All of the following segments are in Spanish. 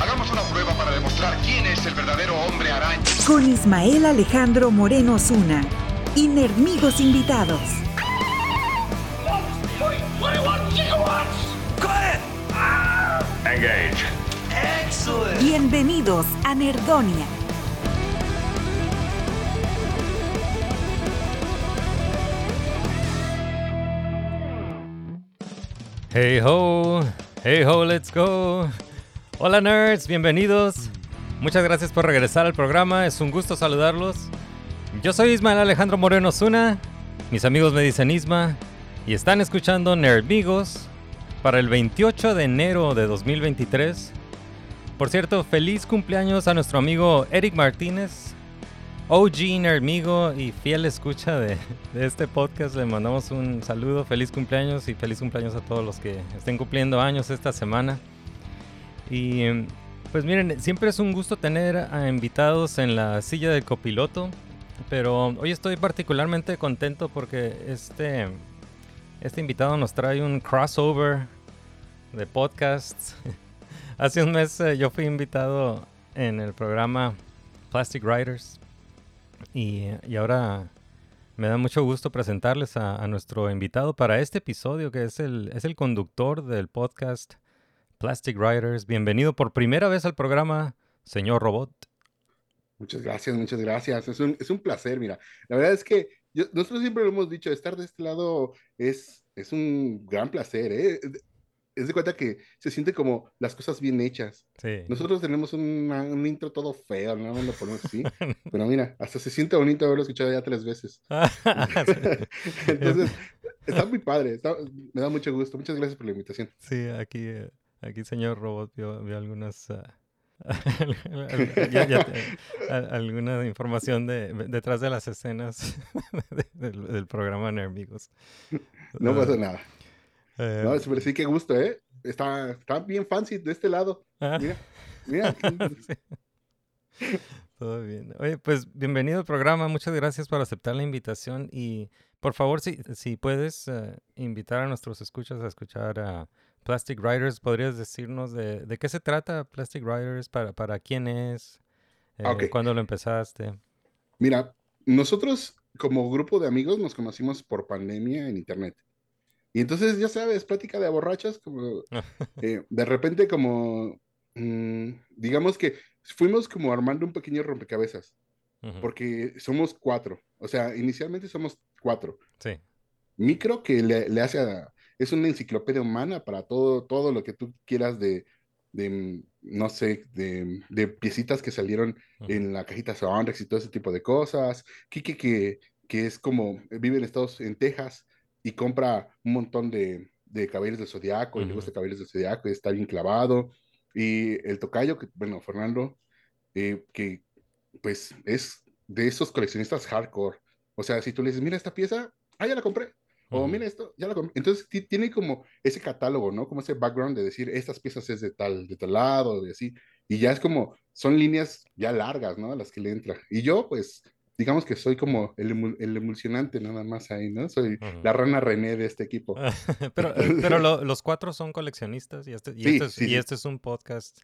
Hagamos una prueba para demostrar quién es el verdadero hombre araña. Con Ismael Alejandro Moreno Zuna. Y Nerdmigos invitados. Engage. Bienvenidos a Nerdonia. Hey ho, hey ho, let's go. Hola nerds, bienvenidos. Muchas gracias por regresar al programa, es un gusto saludarlos. Yo soy Ismael Alejandro Moreno Zuna, mis amigos me dicen Isma, y están escuchando Nerdmigos para el 28 de enero de 2023. Por cierto, feliz cumpleaños a nuestro amigo Eric Martínez, OG Nerdmigo y fiel escucha de, de este podcast. Le mandamos un saludo, feliz cumpleaños y feliz cumpleaños a todos los que estén cumpliendo años esta semana. Y pues miren, siempre es un gusto tener a invitados en la silla del copiloto, pero hoy estoy particularmente contento porque este, este invitado nos trae un crossover de podcasts. Hace un mes eh, yo fui invitado en el programa Plastic Writers y, y ahora me da mucho gusto presentarles a, a nuestro invitado para este episodio que es el, es el conductor del podcast Plastic Writers. Bienvenido por primera vez al programa, señor Robot. Muchas gracias, muchas gracias. Es un, es un placer, mira. La verdad es que yo- nosotros siempre lo hemos dicho, estar de este lado es, es un gran placer, ¿eh? Es de cuenta que se siente como las cosas bien hechas. Sí. Nosotros tenemos una- un intro todo feo, no lo ponemos así. Pero mira, hasta se siente bonito haberlo escuchado ya tres veces. Entonces, está muy padre, está- me da mucho gusto. Muchas gracias por la invitación. Sí, aquí, eh, aquí señor Robot vio, vio algunas... ah, ya- ya alguna información de, detrás de las escenas de- del, del programa Nermigos. No pasa nada. Eh, No, pero sí, qué gusto, ¿eh? Está, está bien fancy de este lado. ah, Mira, mira. sí. Todo bien. Oye, pues bienvenido al programa. Muchas gracias por aceptar la invitación y por favor, si, si puedes eh, invitar a nuestros escuchas a escuchar a Plastic Writers, ¿podrías decirnos de, de qué se trata Plastic Writers? ¿Para, para quién es? Ah, Eh. ¿Cuándo lo empezaste? Mira, nosotros como grupo de amigos nos conocimos por pandemia en internet. Y entonces, ya sabes, plática de borrachas, como eh, de repente como, mm, digamos que fuimos como armando un pequeño rompecabezas, porque somos cuatro. O sea, inicialmente somos cuatro. Sí. Micro que le, le hace a, es una enciclopedia humana para todo, todo lo que tú quieras de, de, no sé, de, de piecitas que salieron en la cajita Soundrex y todo ese tipo de cosas. Kike que, que es como, vive en Estados, en Texas y compra un montón de, de caballeros del Zodiaco y le Ujú. gusta caballeros del Zodiaco y está bien clavado. Y el tocayo, que, bueno, Fernando, eh, que pues es de esos coleccionistas hardcore. O sea, si tú le dices, mira esta pieza, ah, ya la compré. O Ujú. mira esto, ya compré. Entonces ti- tiene como ese catálogo, ¿no? Como ese background de decir, estas piezas es de tal, de tal lado, y así. Y ya es como, son líneas ya largas, ¿no? A las que le entra. Y yo, pues, digamos que soy como el, emu- el emulsionante nada más ahí, ¿no? Soy la rana René de este equipo. pero eh, pero lo- los cuatro son coleccionistas y este, y Sí, este, es, sí, y sí. este es un podcast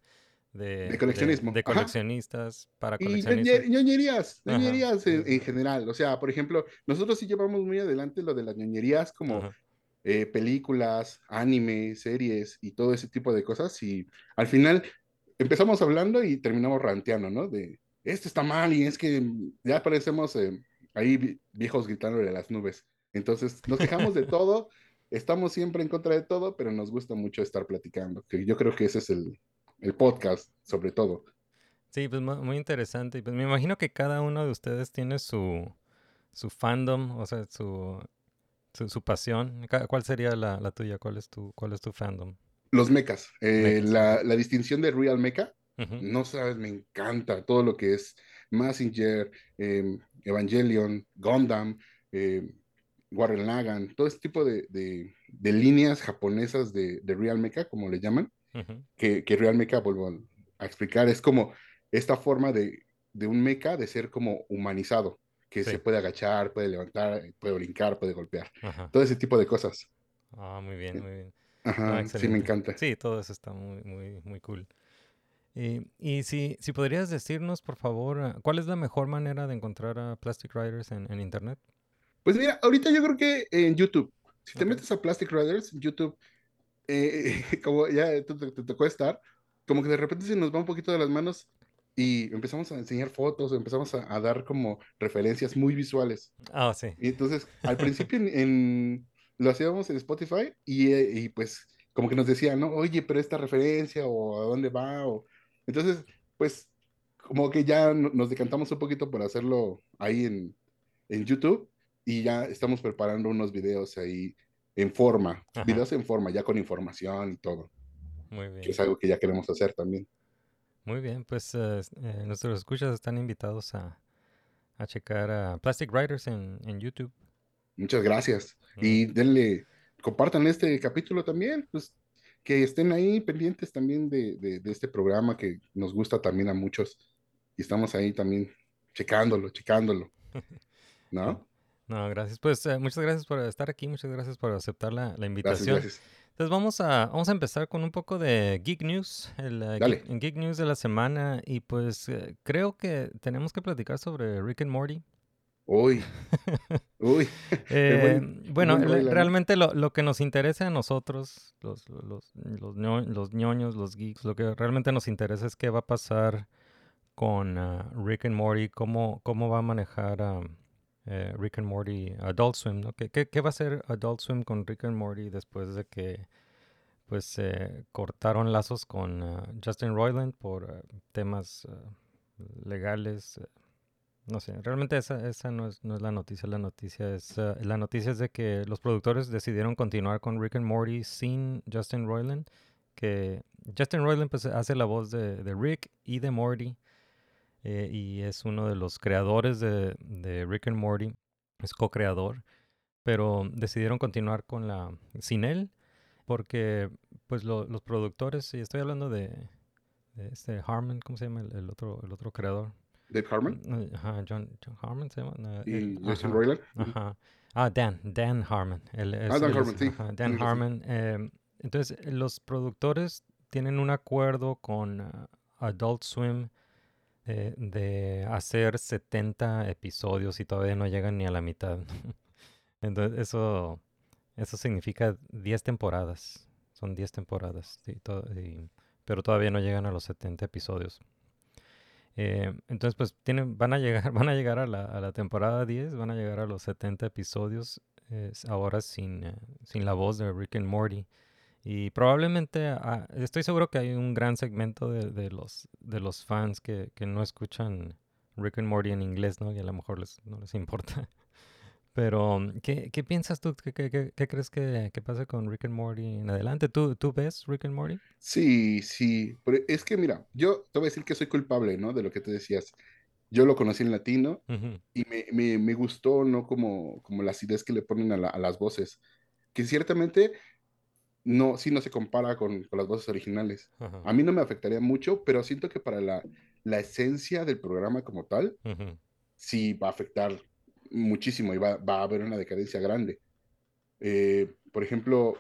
de, De coleccionismo, de, coleccionistas para Y coleccionistas. ñoñe- ñoñerías, ñoñerías en, general. O sea, por ejemplo, nosotros sí llevamos muy adelante lo de las ñoñerías como eh, películas, anime, series y todo ese tipo de cosas. Y al final empezamos hablando y terminamos ranteando, ¿no? De, esto está mal y es que ya parecemos eh, ahí vi- viejos gritando de las nubes. Entonces, nos quejamos de todo, estamos siempre en contra de todo, pero nos gusta mucho estar platicando, que yo creo que ese es el, el podcast, sobre todo. Sí, pues mu- muy interesante. Y pues me imagino que cada uno de ustedes tiene su, su fandom, o sea, su, su, su pasión. ¿Cuál sería la, la tuya? ¿Cuál es tu, cuál es tu fandom? Los mechas. eh, Mechas. la, la distinción de Real Mecha No sabes, me encanta todo lo que es Massinger, em, Evangelion, Gundam, em, Warren Lagan, todo ese tipo de, de- de líneas japonesas de, de Real Mecha, como le llaman, que, que Real Mecha, vuelvo a explicar, es como esta forma de, de un mecha de ser como humanizado, que Sí. se puede agachar, puede levantar, puede brincar, puede golpear, Ajá. todo ese tipo de cosas. Ah, muy bien, muy bien. Ajá, Ah, sí me encanta. Sí, todo eso está muy, muy, muy cool. Y, y si, si podrías decirnos, por favor, ah, ¿cuál es la mejor manera de encontrar a Plastic Riders en, en internet? Pues mira, ahorita yo creo que en YouTube, si te metes a Plastic Riders, YouTube, eh, como ya te, te- te tocó estar, como que de repente se nos va un poquito de las manos y empezamos a enseñar fotos, empezamos a, a dar como referencias muy visuales. Ah, sí. Y entonces, al principio en, en- lo hacíamos en Spotify y, eh, y, pues como que nos decían, ¿no? Oye, pero esta referencia o a dónde va o... Entonces, pues como que ya no- nos decantamos un poquito por hacerlo ahí en, en YouTube y ya estamos preparando unos videos ahí en forma, Ajá. videos en forma, ya con información y todo, Muy que bien. es algo que ya queremos hacer también. Muy bien, pues eh, eh, nuestros escuchas están invitados a, a checar a Plastic Riders en, en YouTube. Muchas gracias. Y denle, compartan este capítulo también, pues que estén ahí pendientes también de, de- de este programa que nos gusta también a muchos. Y estamos ahí también checándolo, checándolo. ¿No? No, gracias. Pues eh, muchas gracias por estar aquí, muchas gracias por aceptar la, la Gracias, invitación. gracias. Entonces vamos a, vamos a empezar con un poco de Geek News, el eh, Dale. Geek, Geek News de la semana. Y pues eh, creo que tenemos que platicar sobre Rick and Morty. Uy, uy. Eh, buen- bueno, realmente lo, lo que nos interesa a nosotros, los, los, los, ño- los ñoños, los geeks, lo que realmente nos interesa es qué va a pasar con ah, Rick and Morty, cómo, cómo va a manejar ah, eh, Rick and Morty Adult Swim, ¿no? ¿Qué, va a hacer Adult Swim con Rick and Morty después de que pues eh, cortaron lazos con ah, Justin Roiland por ah, temas legales? eh, no sé, realmente esa, no, es, no es la noticia. La noticia es la noticia es de que los productores decidieron continuar con Rick and Morty sin Justin Roiland. Que Justin Roiland pues, hace la voz de, de Rick y de Morty. Eh, y es uno de los creadores de, de Rick and Morty. Es co-creador. Pero decidieron continuar con la sin él. Porque pues lo- los productores, y estoy hablando de, de este Harmon, ¿cómo se llama el, el otro, el otro creador? Dave Harmon Eh, Ajá, John, John Harmon se llama. no, y Justin ajá, Roiland. Ajá. Ah, Dan, Dan Harmon. es- Ah, Dan es- Harmon, sí, ajá, Dan razón. Harmon. eh, entonces, eh, los productores tienen un acuerdo con ah, Adult Swim eh, de hacer 70 episodios y todavía no llegan ni a la mitad. Entonces, eso, eso significa 10 temporadas. Son 10 temporadas. y to- y- pero todavía no llegan a los 70 episodios. Eh, entonces, pues tienen, van a llegar, van a llegar a la, a la temporada 10, van a llegar a los 70 episodios, eh, ahora sin, eh, sin la voz de Rick and Morty. Y probablemente, ah, estoy seguro que hay un gran segmento de, de los, de los fans que, que no escuchan Rick and Morty en inglés, ¿no? Y a lo mejor les, no les importa. Pero, ¿qué, qué piensas tú? ¿Qué, qué, qué- crees que, que pasa con Rick and Morty en adelante? ¿Tú, ¿Tú ves Rick and Morty? Sí, sí. Pero es que mira, yo te voy a decir que soy culpable, ¿no? De lo que te decías. Yo lo conocí en latino Ujú, y me, me, me gustó, ¿no? Como, como la acidez que le ponen a, la- a las voces. Que ciertamente no, sí no se compara con, con las voces originales. ajá, A mí no me afectaría mucho, pero siento que para la, la esencia del programa como tal, ujú, sí va a afectar muchísimo y va, va a haber una decadencia grande. Eh, por ejemplo,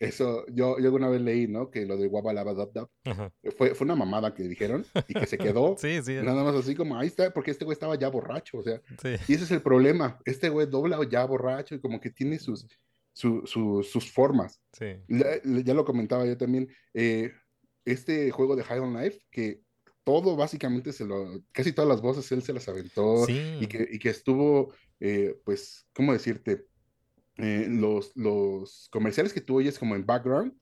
eso, yo, yo alguna vez leí, ¿no? Que lo de Wabba Laba Dub Dub ajá. fue, fue una mamada que dijeron y que se quedó Sí, sí, nada más así como, ahí está, porque este güey estaba ya borracho, o sea, sí. y ese es el problema, este güey dobla ya borracho y como que tiene sus, su- su- sus formas. Sí. Ya, ya lo comentaba yo también, eh, este juego de High on Life, que todo básicamente se lo, casi todas las voces él se las aventó Sí. y que, y que estuvo, eh, pues, ¿cómo decirte? Eh, los, los comerciales que tú oyes como en background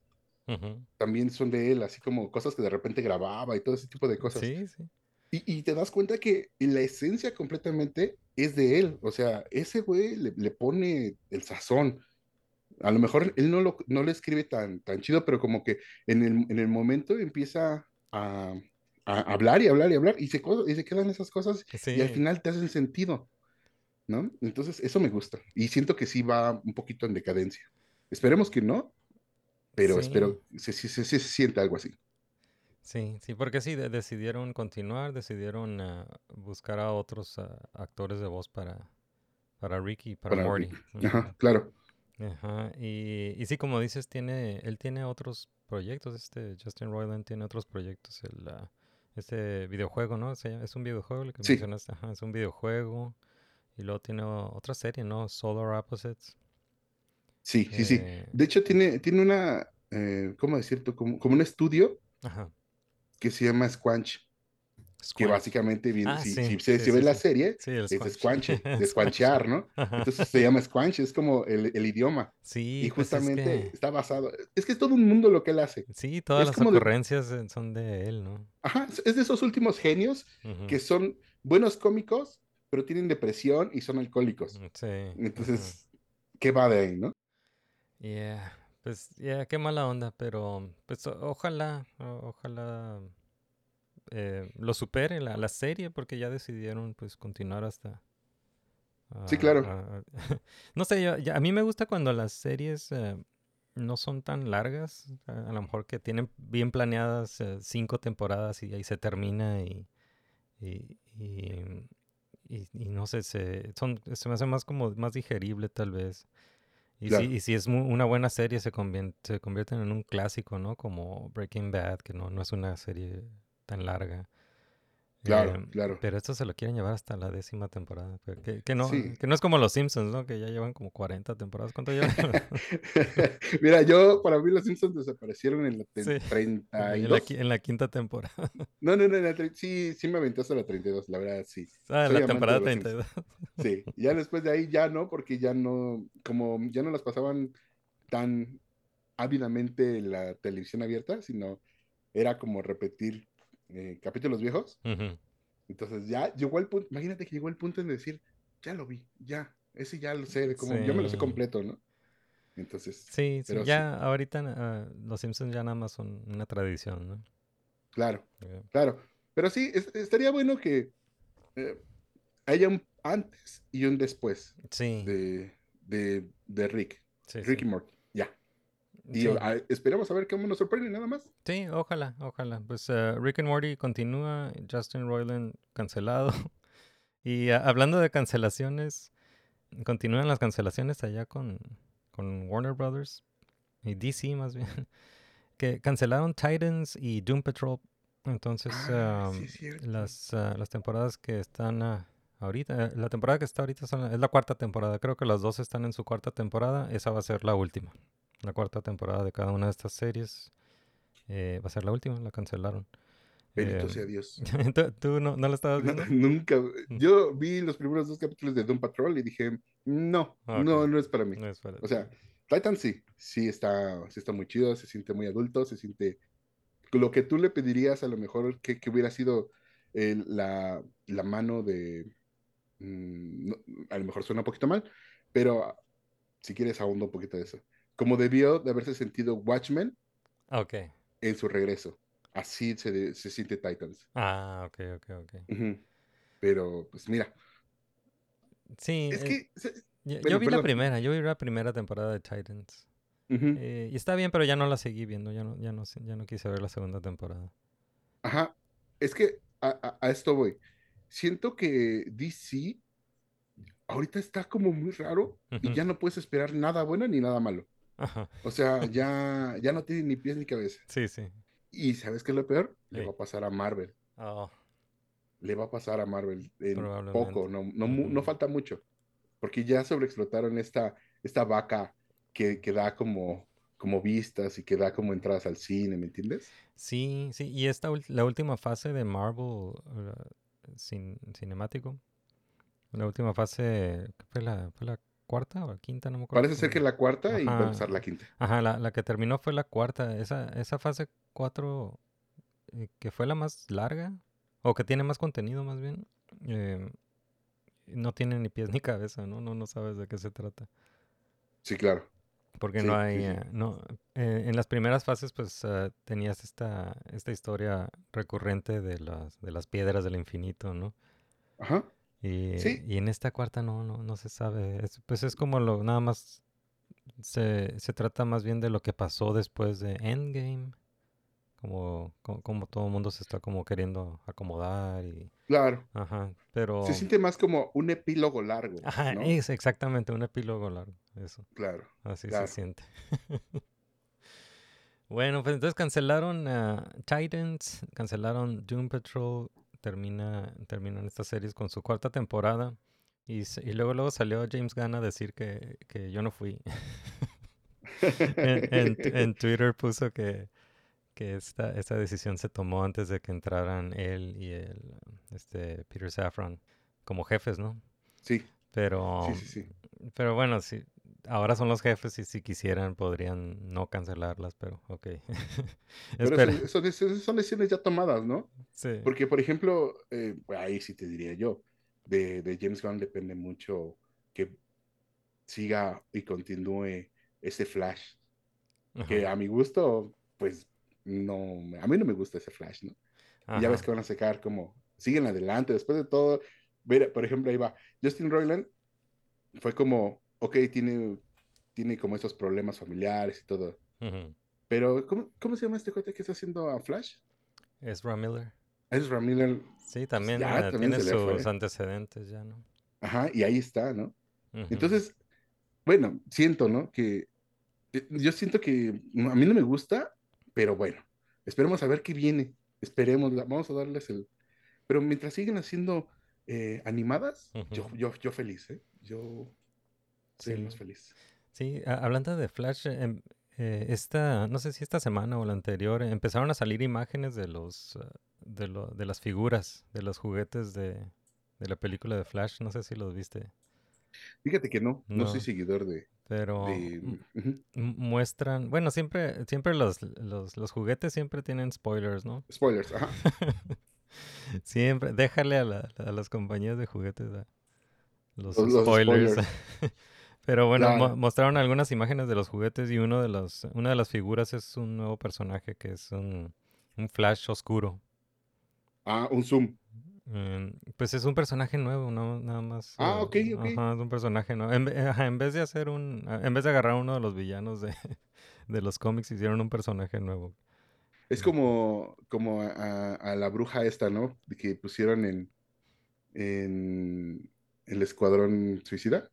también son de él, así como cosas que de repente grababa y todo ese tipo de cosas. Sí, sí. Y, y te das cuenta que la esencia completamente es de él. O sea, ese güey le, le pone el sazón. A lo mejor él no lo, no lo escribe tan, tan chido, pero como que en el, en el momento empieza a, a hablar y hablar y hablar y se, co- y se quedan esas cosas y al final te hacen sentido, ¿no? Entonces, eso me gusta. Y siento que sí va un poquito en decadencia. Esperemos que no, pero Sí. espero, se, se, se, se siente algo así. Sí, sí, porque sí, de- decidieron continuar, decidieron ah, buscar a otros ah, actores de voz para, para Ricky y para Para Morty. Ricky. Ajá, claro. Ajá, Y, y sí, como dices, tiene, él tiene otros proyectos, este Justin Roiland tiene otros proyectos, el, ah, este videojuego, ¿no? Es un videojuego el que Sí. mencionaste, ajá, es un videojuego, y luego tiene otra serie, ¿no? Solar Opposites. Sí, sí, sí. eh, De hecho, tiene, tiene una, eh, ¿cómo decirlo? Como, como un estudio ajá. que se llama Squanch, que básicamente viene, Ah, si, sí, si, se- sí, si sí, ves la serie, es squanche, de Squanch. squanchear, ¿no? Entonces se llama Squanch, es como el, el idioma. Sí, Y pues es justamente que- está basado, es que es todo un mundo lo que él hace. Sí, todas es las de- ocurrencias eh, son de él, ¿no? Ajá, es de esos últimos genios que son buenos cómicos, pero tienen depresión y son alcohólicos. Sí. Entonces, ¿qué va de ahí, no? Yeah, pues, yeah, qué mala onda, pero pues ojalá, ojalá eh, lo supere la, la serie, porque ya decidieron pues continuar hasta... Sí, ah, claro. ah, no sé, yo- ya- a mí me gusta cuando las series eh, no son tan largas, a, a lo mejor que tienen bien planeadas eh, cinco temporadas y ahí se termina y, y, y, y- y no sé, se, son, se me hace más como más digerible tal vez. Y, Claro. si, y si es mu- una buena serie, se, convien- se convierten en un clásico, ¿no? Como Breaking Bad, que no, no es una serie tan larga. Claro, Em, claro. Pero esto se lo quieren llevar hasta la décima temporada. que, que no, Sí. que no es como los Simpsons, ¿no? Que ya llevan como 40 temporadas. ¿Cuánto llevan? Mira, yo, para mí los Simpsons desaparecieron en la Sí. en, la, 32. qui- en la quinta temporada. No, no, no, en la tre- sí, sí me aventé hasta la 32, la verdad, sí. Ah, en Soy la temporada de los 32. Sí, ya después de ahí ya no, porque ya no, como ya no las pasaban tan ávidamente en la televisión abierta, sino era como repetir eh, capítulos viejos. Entonces ya llegó el punto, imagínate que llegó el punto en decir, ya lo vi, ya, ese ya lo sé, como yo me lo sé completo, ¿no? Entonces, Sí, sí, Pero sí. ya ahorita ah, los Simpsons ya nada más son una tradición, ¿no? claro, claro. Pero sí, es- estaría bueno que eh, haya un antes y un después Sí, de, de, de Rick, Rick y. Morty. Y Sí. ah, esperamos a ver cómo nos sorprende nada más. Sí, ojalá, ojalá. Pues eh, Rick and Morty continúa, Justin Roiland cancelado. Y ah, hablando de cancelaciones, continúan las cancelaciones allá con, con Warner Brothers y DC más bien, que cancelaron Titans y Doom Patrol. Entonces, Ah, um, sí, las, ah, las temporadas que están ah, ahorita, eh, la temporada que está ahorita son es la cuarta temporada. Creo que las dos están en su cuarta temporada. Esa va a ser la última. La cuarta temporada de cada una de estas series eh, va a ser la última, la cancelaron. Bendito Em, sea Dios. ¿Tú, tú no, no la estabas No, viendo? nunca. Yo vi los primeros dos capítulos de Doom Patrol y dije, no, no, no es para mí. No es para O sea, Titan sí, sí está, sí está muy chido, se siente muy adulto, se siente lo que tú le pedirías a lo mejor que, que hubiera sido eh, la, la mano de, mm, a lo mejor suena un poquito mal, pero si quieres ahondo un poquito de eso. Como debió de haberse sentido Watchmen Ok. en su regreso. Así se, se siente Titans. Ah, ok, ok, ok. Pero, pues mira, Sí, es eh, que... se- yo, vi la primera, yo vi la primera temporada de Titans. Eh, y está bien, pero ya no la seguí viendo, ya no, ya no, ya no quise ver la segunda temporada. Ajá, es que a, a- a esto voy. Siento que DC ahorita está como muy raro y ya no puedes esperar nada bueno ni nada malo. Ajá. O sea, ya, ya no tiene ni pies ni cabeza. Sí, sí. Y ¿sabes qué es lo peor? Le Sí. va a pasar a Marvel. Oh, Le va a pasar a Marvel en poco, no, no, no falta mucho. Porque ya sobreexplotaron esta, esta vaca que, que da como, como vistas y que da como entradas al cine, ¿me entiendes? sí, sí. Y esta la última fase de Marvel uh, cin- cinemático. La última fase, ¿qué fue la, fue la cuarta o la quinta? No me acuerdo. Parece ser que la cuarta y va a empezar la quinta. Ajá, la, la que terminó fue la cuarta. Esa, esa fase 4, eh, que fue la más larga, o que tiene más contenido más bien, eh, no tiene ni pies ni cabeza, ¿no? No, no sabes de qué se trata. Sí, claro. porque Sí, no hay, sí. eh, no, eh, en las primeras fases pues eh, tenías esta, esta historia recurrente de las, de las piedras del infinito, ¿no? Ajá. Y, Sí. y en esta cuarta no, no, no se sabe, es- pues es como lo, nada más, se, se trata más bien de lo que pasó después de Endgame, como, co- como, todo el mundo se está como queriendo acomodar y, Claro. ajá, pero, Se siente más como un epílogo largo, ajá, ¿no? es exactamente un epílogo largo, eso. Claro. Así Claro. se siente. bueno, pues entonces cancelaron Titans, cancelaron Doom Patrol, termina, terminan estas series con su cuarta temporada. Y, y luego, luego salió James Gunn a decir que, que yo no fui. en, en t- en Twitter puso que, que esta, esta decisión se tomó antes de que entraran él y el este Peter Safran como jefes, ¿no? Sí, Pero, sí, sí, sí. pero bueno, sí, ahora son los jefes y si quisieran podrían no cancelarlas, pero ok. Pero son decisiones ya tomadas, ¿no? Sí. Porque, por ejemplo, eh, ahí sí te diría yo, de, de James Gunn depende mucho que siga y continúe ese Flash, que a mi gusto, pues, no, a mí no me gusta ese Flash, ¿no? Y ya ves que van a sacar como, siguen adelante, después de todo, ver, por ejemplo, ahí va, Justin Roiland fue como, ok, tiene, tiene como esos problemas familiares y todo, pero ¿cómo, cómo se llama este cuate que está haciendo a Flash? Ezra Miller. Ezra Miller, Sí, también, ya, eh, también tiene sus antecedentes ya, ¿no? ajá, y ahí está, ¿no? Entonces, bueno, siento, ¿no? Que eh, yo siento que a mí no me gusta, pero bueno, esperemos a ver qué viene. Esperemos, vamos a darles el... Pero mientras siguen haciendo eh, animadas, yo, yo, yo feliz, ¿eh? Yo Sí. más feliz. Sí, a- hablando de Flash, em, eh, esta, no sé si esta semana o la anterior, empezaron a salir imágenes de los, ah, de, lo- de las figuras, de los juguetes de, de la película de Flash. No sé si los viste, Fíjate que no, no, No. soy seguidor de... pero de- muestran, bueno, siempre, siempre los, los, los juguetes siempre tienen spoilers, ¿no? Spoilers, ajá. Siempre, déjale a, la- a las compañías de juguetes a los, Los- los spoilers. Pero bueno, mo- mostraron algunas imágenes de los juguetes y uno de los, una de las figuras es un nuevo personaje que es un, un Flash oscuro. Ah, un zoom. Mm, pues es un personaje nuevo, no nada más. Ah, eh, ok, ok. Ajá, es un personaje nuevo. En, ve- ajá, en vez de hacer un, a- en vez de agarrar uno de los villanos de, de los cómics, hicieron un personaje nuevo. Es como, como a, a la bruja esta, ¿no? Que pusieron en, en el Escuadrón Suicida.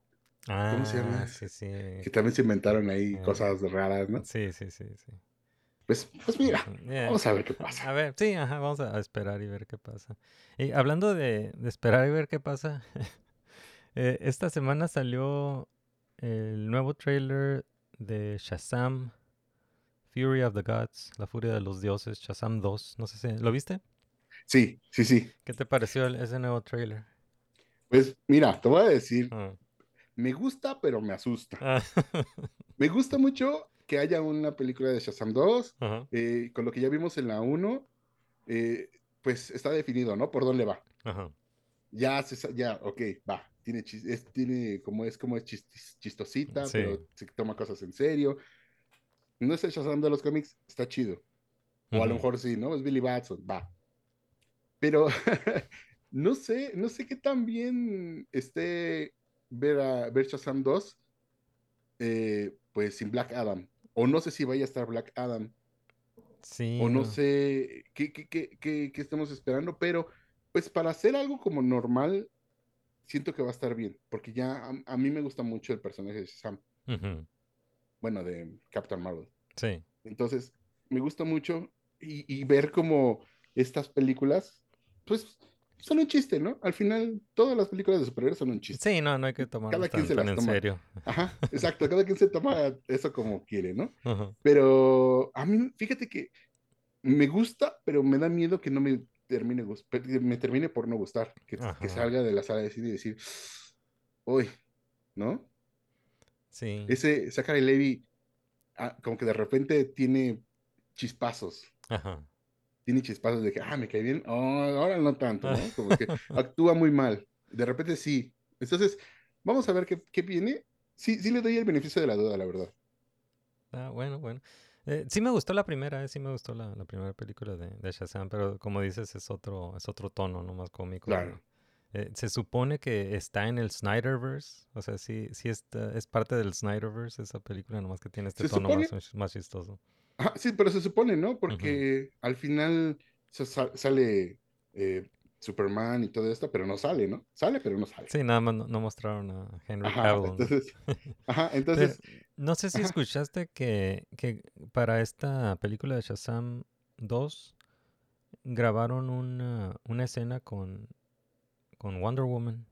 Ah, ¿Cómo se llama? sí, sí. que también se inventaron ahí Eh, cosas raras, ¿no? Sí, sí, sí, sí. Pues, pues mira, yeah. vamos a ver qué A pasa. ver, sí, ajá, vamos a a esperar y ver qué pasa. Y hablando de, de esperar y ver qué pasa, eh, esta semana salió el nuevo trailer de Shazam, Fury of the Gods, la furia de los dioses, Shazam 2. No sé si, ¿lo viste? Sí, sí, sí. ¿Qué te pareció ese nuevo trailer? Pues mira, te voy a decir, Ah. Me gusta, pero me asusta. Ah, Me gusta mucho que haya una película de Shazam 2, Ajá, eh, con lo que ya vimos en la 1, eh, pues está definido, ¿no? Por dónde va. ajá. Ya, se ya, ok, va. Tiene, chis- es, tiene como es, como es chis- chistosita, Sí. pero se toma cosas en serio. No es el Shazam de los cómics, está chido. O a lo mejor sí, ¿no? Es Billy Batson, va. Pero no sé, no sé qué tan bien esté ver a ver Shazam 2, eh, pues sin Black Adam. O no sé si vaya a estar Black Adam. Sí, O no no. sé qué, qué, qué, qué- estamos esperando. Pero, pues para hacer algo como normal, siento que va a estar bien. Porque ya a, a mí me gusta mucho el personaje de Shazam. Ujú, Bueno, de Captain Marvel. Sí. Entonces, me gusta mucho y, y ver como estas películas, pues, son un chiste, ¿no? Al final, todas las películas de superhéroes son un chiste. Sí, no, no hay que tomarlo Cada quien se las en toma. serio. Ajá, exacto, cada quien se toma eso como quiere, ¿no? Pero a mí, fíjate que me gusta, pero me da miedo que no me termine, me termine por no gustar, que, salga de la sala de cine y decir, uy, ¿no? Sí. Ese Zachary Levi, ah, como que de repente tiene chispazos. Ajá. Tiene chispazos de que, ah, me cae bien, oh, ahora no tanto, ¿no? Como que actúa muy mal. De repente sí. Entonces, vamos a ver qué, qué viene. Sí, sí le doy el beneficio de la duda, la verdad. Ah, bueno, bueno. Eh, sí me gustó la primera, eh, sí me gustó la, la primera película de, de Shazam, pero como dices, es otro, es otro tono, no más cómico. Claro. Eh, se supone que está en el Snyderverse, o sea, sí, sí está, es parte del Snyderverse esa película, nomás que tiene este tono más chistoso. Ajá, sí, pero se supone, ¿no? Porque al final se sale eh, Superman y todo esto, pero no sale, ¿no? Sale, pero no sale. Sí, nada más no, no mostraron a Henry Ajá, Cavill. ¿no? entonces, ajá, entonces, No sé si Ajá. escuchaste que, que para esta película de Shazam 2 grabaron una, una escena con, con Wonder Woman,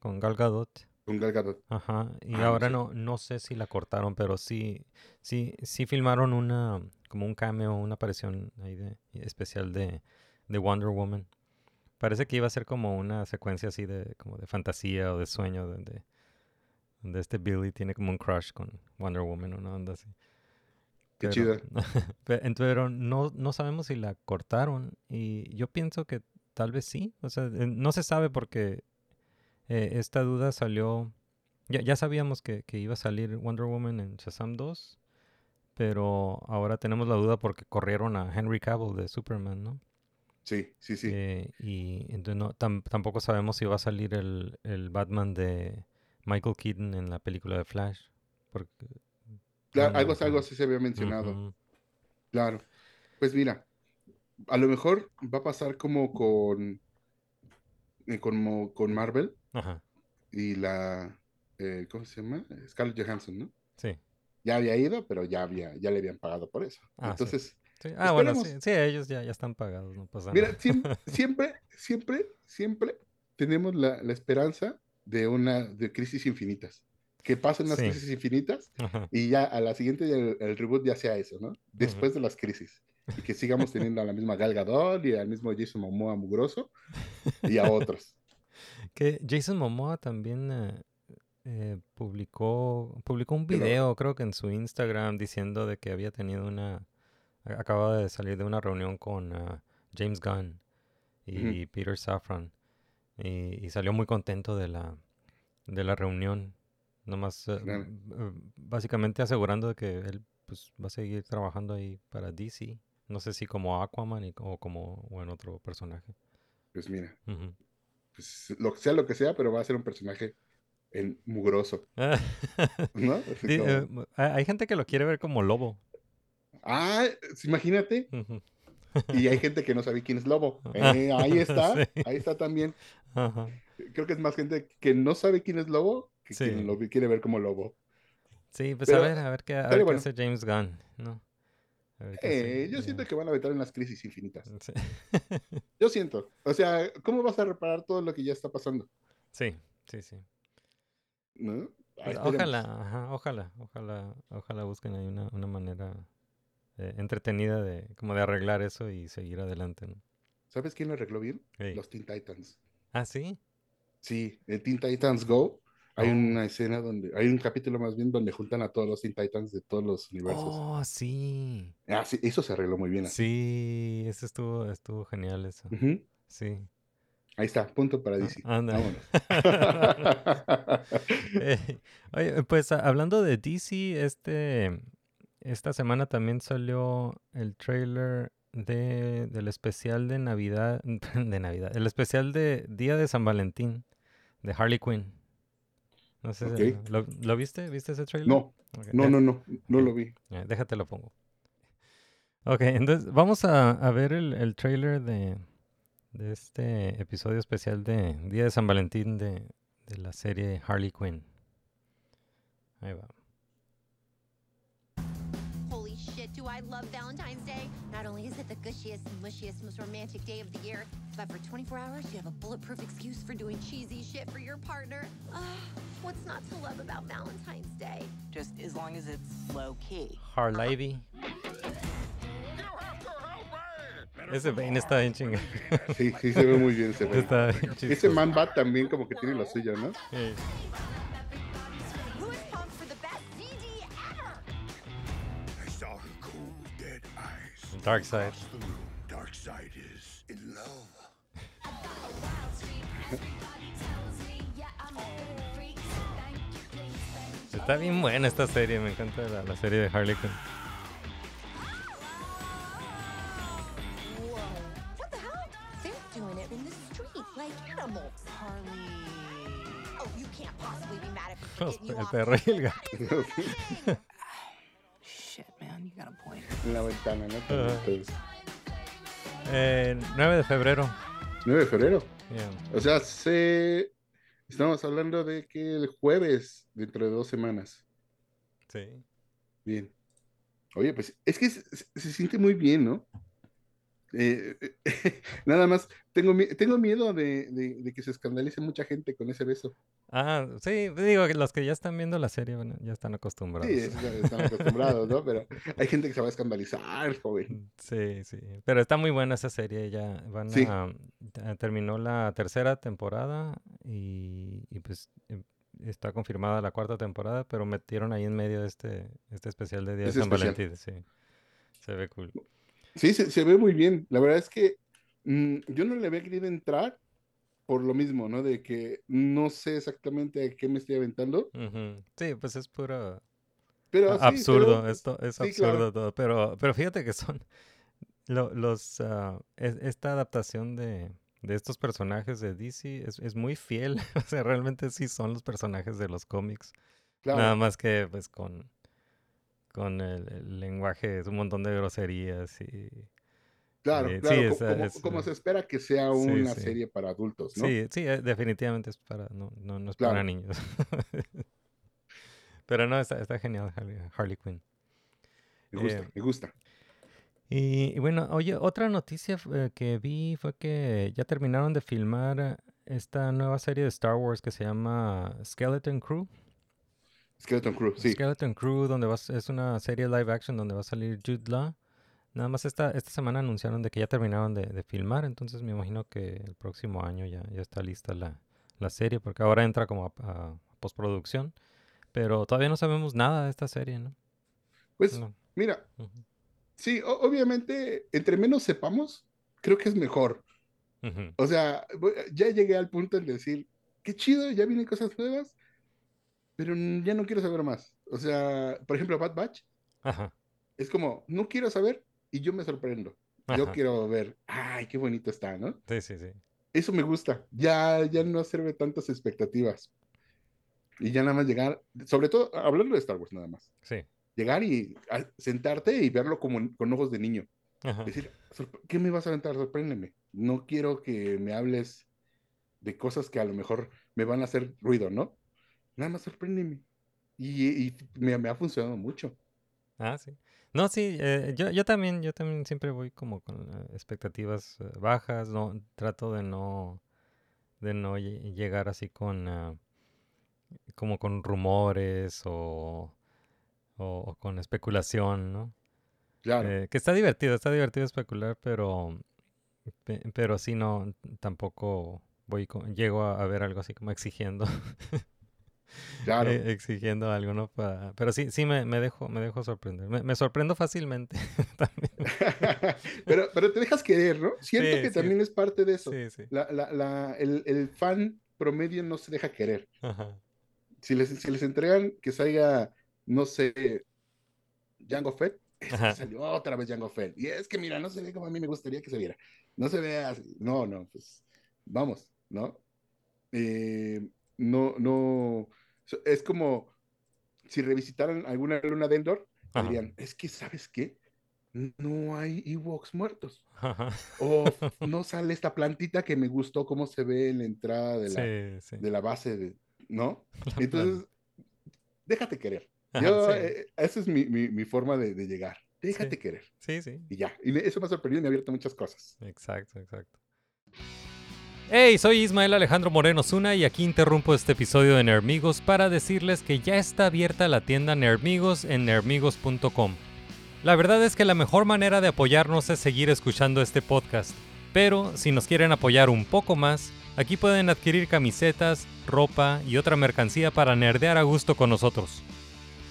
con Gal Gadot. Con Gal Gadot. Ajá. Y Ah, no ahora sé. no, no sé si la cortaron, pero sí, sí, sí filmaron una, como un cameo, una aparición ahí de, especial de, de Wonder Woman. Parece que iba a ser como una secuencia así de, como de fantasía o de sueño, donde, donde este Billy tiene como un crush con Wonder Woman, una onda así. Qué Pero- en- Pero no, no sabemos si la cortaron y yo pienso que tal vez sí. O sea, eh, no se sabe porque eh, esta duda salió... Ya, ya sabíamos que, que iba a salir Wonder Woman en Shazam 2, pero ahora tenemos la duda porque corrieron a Henry Cavill de Superman, ¿no? Sí, sí, sí. Eh, y entonces no, tam- tampoco sabemos si va a salir el, el Batman de Michael Keaton en la película de Flash. Porque, Claro, no, algo, algo así se había mencionado. Claro. Pues mira, a lo mejor va a pasar como con, eh, como con Marvel Ajá, y la, eh, ¿cómo se llama? Scarlett Johansson, ¿no? sí. Ya había ido, pero ya había, ya le habían pagado por eso. Ah. Entonces, Sí, Ah, bueno, sí, sí, ellos ya, ya están pagados, no pasa mira, nada. siempre, siempre, siempre, siempre tenemos la, la esperanza de una, de crisis infinitas. Que pasen las Sí. crisis infinitas Ajá, y ya a la siguiente el, el reboot ya sea eso, ¿no? Después de las crisis. Y que sigamos teniendo a la misma Gal Gadot y al mismo Jason Momoa mugroso y a otros. Que Jason Momoa también eh, eh, publicó, publicó un video, creo que en su Instagram, diciendo de que había tenido una, a- acababa de salir de una reunión con ah, James Gunn y Peter Safran y, y salió muy contento de la, de la reunión, nomás eh, Claro. básicamente asegurando de que él pues, va a seguir trabajando ahí para DC, no sé si como Aquaman y- o como o en otro personaje. Pues mira, Ujú. Pues, lo, sea lo que sea, pero va a ser un personaje en, mugroso, ¿no? Sí, como- eh, mu- hay gente que lo quiere ver como lobo. Ah, imagínate. Y hay gente que no sabe quién es Lobo. Eh, ahí está, Sí. ahí está también. Ajá. Creo que es más gente que no sabe quién es Lobo que Sí. quien lo quiere ver como Lobo. Sí, pues Pero a ver, a ver qué, a ver qué bueno. hace James Gunn, ¿no? Eh, yo siento que van a meter en las crisis infinitas. Sí, Yo siento. O sea, ¿cómo vas a reparar todo lo que ya está pasando? sí, sí. sí. ¿No? Pues ojalá, ajá, ojalá, ojalá, ojalá busquen ahí una, una manera eh, entretenida de como de arreglar eso y seguir adelante, ¿no? ¿Sabes quién lo arregló bien? Los Teen Titans. Ah, sí. Sí, en Teen Titans Go hay Oh. una escena donde, hay un capítulo más bien donde juntan a todos los Teen Titans de todos los universos. Oh, sí. Ah, sí, eso se arregló muy bien así. Sí, eso estuvo, estuvo genial eso. Sí. Ahí está, punto para Ah, DC. ándale. Vámonos. Eh, oye, pues a- hablando de DC, este, esta semana también salió el trailer de, del especial de Navidad, de Navidad, el especial de Día de San Valentín de Harley Quinn. No sé, si-. ¿lo, lo viste? ¿Viste ese trailer? No, no, no, no, no lo vi. déjate lo pongo. Ok, entonces vamos a, a ver el, el trailer de, de este episodio especial de Día de San Valentín de, de la serie Harley Quinn. Ahí va. Do I love Valentine's Day? Not only is it the gushiest, mushiest, most romantic day of the year, but for 24 hours, you have a bulletproof excuse for doing cheesy shit for your partner. Ugh, what's not to love about Valentine's Day? just as long as it's low key. Harley. Ese Bane está bien chingado. Sí, sí, se ve muy bien. Se ve. Está bien Ese. Man Bat también como que tiene lo suyo, ¿no? Sí. Dark Side. Dark side is in love. Está bien buena esta serie, me encanta la, la serie de Harley Quinn. What the hell? They're doing it in the street like animals. Harley. Oh, you can't possibly be mad at me Los- for getting you el perro y el gato. Dang. Shit, man, you got a point. En la ventana, ¿no? Ajá. Entonces, Eh, 9 de febrero. 9 de febrero. Yeah. O sea, se... estamos hablando de que el jueves, dentro de dos semanas. Sí. Bien. Oye, pues es que se, siente muy bien, ¿no? Eh, nada más, tengo, tengo miedo de, de- de que se escandalice mucha gente con ese beso. Ah, sí, digo que los que ya están viendo la serie, bueno, ya están acostumbrados. Sí, es- están acostumbrados, ¿no? Pero hay gente que se va a escandalizar, joven. Sí, sí. Pero está muy buena esa serie. Ya van Sí. a. ya terminó la tercera temporada y, y pues em, está confirmada la cuarta temporada, pero metieron ahí en medio este, este especial de Día de San especial. Valentín. Sí. Se ve cool. Sí, se, se ve muy bien. La verdad es que mm, yo no le había querido entrar por lo mismo, ¿no? De que no sé exactamente a qué me estoy aventando. Sí, pues es puro pero sí, absurdo. pero- Esto es sí, absurdo claro. todo. Pero, pero fíjate que son lo- los es- esta adaptación de, de estos personajes de DC es, es muy fiel. O sea, realmente sí son los personajes de los cómics. Claro. Nada más que pues con, con el, el lenguaje, es un montón de groserías y... Claro, eh, claro, como, es, como se espera que sea una sí. serie para adultos, ¿no? Sí, sí, eh, definitivamente es para, no, no, no es para niños. Pero no, está, está genial Harley, Harley Quinn. Me gusta, Eh, me gusta. Y, y bueno, oye, otra noticia que vi fue que ya terminaron de filmar esta nueva serie de Star Wars que se llama Skeleton Crew. Skeleton Crew, sí. Skeleton Crew, donde va, es una serie live action donde va a salir Jude Law. Nada más esta, esta semana anunciaron de que ya terminaron de, de filmar, entonces me imagino que el próximo año ya, ya está lista la, la serie, porque ahora entra como a, a postproducción. Pero todavía no sabemos nada de esta serie, ¿no? Pues No. mira, sí, obviamente, entre menos sepamos, creo que es mejor. O sea, ya llegué al punto en decir, qué chido, ya vienen cosas nuevas, pero ya no quiero saber más. O sea, por ejemplo, Bad Batch Ajá. es como, no quiero saber y yo me sorprendo. Yo Ajá. quiero ver, ay, qué bonito está, ¿no? Sí, sí, sí. Eso me gusta. Ya, ya no sirve tantas expectativas. Y ya nada más llegar, sobre todo hablando de Star Wars nada más. Sí. Llegar y sentarte y verlo como con ojos de niño. Ajá. Decir, "Sorpre- ¿qué me vas a aventar? Sorpréndeme. No quiero que me hables de cosas que a lo mejor me van a hacer ruido, ¿no? Nada más sorpréndeme. Y, y me, me ha funcionado mucho. Ah, sí. No, sí, eh, yo, yo también, yo también siempre voy como con eh, expectativas eh, bajas, no, trato de no, de no lle- llegar así con, ah, como con rumores o, o, o con especulación, ¿no? Claro. Eh, que está divertido, está divertido especular, pero, pe- pero sí no, tampoco voy con- llego a, a ver algo así como exigiendo. Claro. eh, exigiendo algo, ¿no? Pa- pero sí, sí me, me dejo, me dejo sorprender. Me, me sorprendo fácilmente también. pero, pero te dejas querer, ¿no? Siento Sí, que sí. también es parte de eso. Sí, sí. La, la, la- el, el fan promedio no se deja querer. Ajá. Si les, si les entregan que salga, no sé, Django Fett, Ajá. salió otra vez Django Fett. Y es que, mira, no se ve como a mí me gustaría que se viera. No se ve así. No, no, pues vamos, ¿no? Eh, no, no. Es como si revisitaran alguna luna de Endor, Ajá. dirían, es que, ¿sabes qué? No hay Ewoks muertos. Ajá. O no sale esta plantita que me gustó cómo se ve en la entrada de la, Sí, sí. de la base, de, ¿no? Entonces, déjate querer. Ajá, Yo, sí. eh, esa es mi, mi, mi forma de, de llegar. Déjate querer. Sí, sí. Y ya. Y eso me ha sorprendido y me ha abierto muchas cosas. Exacto, exacto. Hey, soy Ismael Alejandro Moreno Zuna y aquí interrumpo este episodio de Nermigos para decirles que ya está abierta la tienda Nermigos en nermigos.com. La verdad es que la mejor manera de apoyarnos es seguir escuchando este podcast, pero si nos quieren apoyar un poco más, aquí pueden adquirir camisetas, ropa y otra mercancía para nerdear a gusto con nosotros.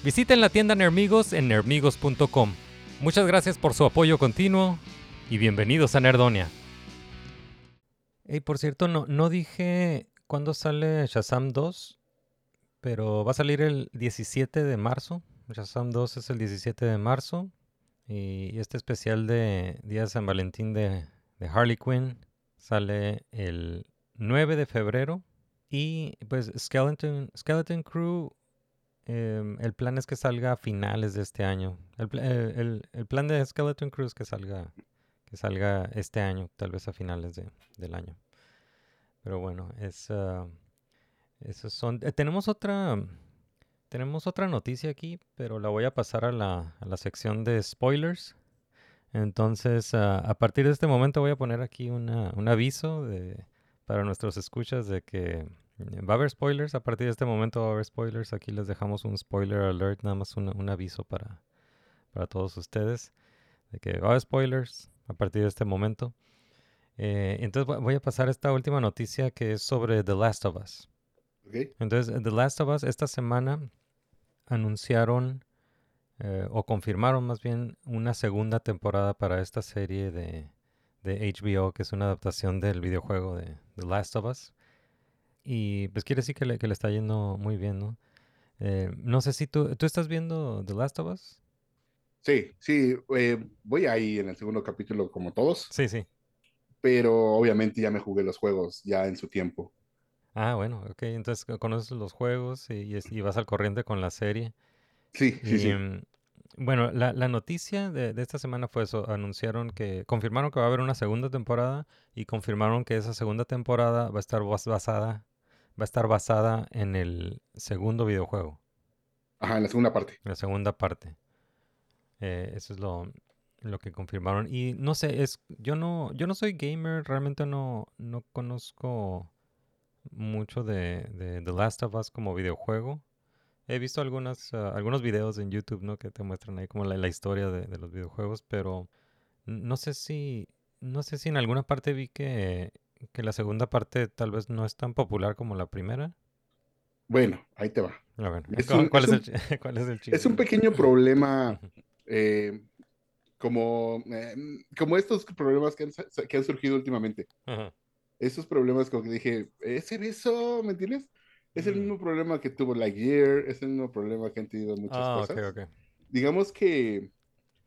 Visiten la tienda Nermigos en nermigos.com. Muchas gracias por su apoyo continuo y bienvenidos a Nerdonia. Hey, por cierto, no, no dije cuándo sale Shazam 2, pero va a salir el 17 de marzo. Shazam 2 es el 17 de marzo. Y este especial de Día de San Valentín de, de Harley Quinn sale el 9 de febrero. Y pues Skeleton, Skeleton Crew, em, el plan es que salga a finales de este año. El, eh, el- el plan de Skeleton Crew es que salga, que salga este año, tal vez a finales de- del año. Pero bueno, es, ah, esos son. eh, tenemos otra, tenemos otra noticia aquí, pero la voy a pasar a la, a la sección de spoilers. Entonces, ah, a partir de este momento voy a poner aquí una- un aviso de, para nuestros escuchas de que eh, va a haber spoilers. A partir de este momento va a haber spoilers. Aquí les dejamos un spoiler alert, nada más una- un aviso para, para todos ustedes de que va a haber spoilers a partir de este momento. Eh, entonces vo- voy a pasar a esta última noticia que es sobre The Last of Us. ¿Ok? Entonces, The Last of Us esta semana anunciaron eh, o confirmaron más bien una segunda temporada para esta serie de, de HBO, que es una adaptación del videojuego de The Last of Us. Y pues quiere decir que le, que le está yendo muy bien, ¿no? Eh, no sé si tú, ¿tú estás viendo The Last of Us? Sí, sí, eh, voy ahí en el segundo capítulo como todos, Sí, sí. pero obviamente ya me jugué los juegos ya en su tiempo. Ah, bueno, ok. Entonces co- conoces los juegos y, y es- y vas al corriente con la serie. Sí, sí, Y, sí. mm, bueno, la, la noticia de, de esta semana fue eso. Anunciaron que, confirmaron que va a haber una segunda temporada y confirmaron que esa segunda temporada va a estar bas- basada, va a estar basada en el segundo videojuego, Ajá, en la segunda parte. en la segunda parte. Eh, eso es lo, lo que confirmaron. Y no sé, es, yo no, yo no soy gamer, realmente no, no conozco mucho de, de The Last of Us como videojuego. He visto algunas, ah, algunos videos en YouTube, ¿no? Que te muestran ahí como la, la historia de, de los videojuegos, pero no sé si, no sé si en alguna parte vi que, que la segunda parte tal vez no es tan popular como la primera. Bueno, ahí te va. A ver, Es ¿cuál, un- cuál es es, un- el, chi- cuál es el Es un chisme? pequeño problema, eh, como, eh, como estos problemas que han, que han surgido últimamente. Ajá. Esos problemas como que dije, ¿es en eso? ¿Me entiendes? Es el Mm. mismo problema que tuvo Lightyear, es el mismo problema que han tenido muchas Ah, cosas. Digamos que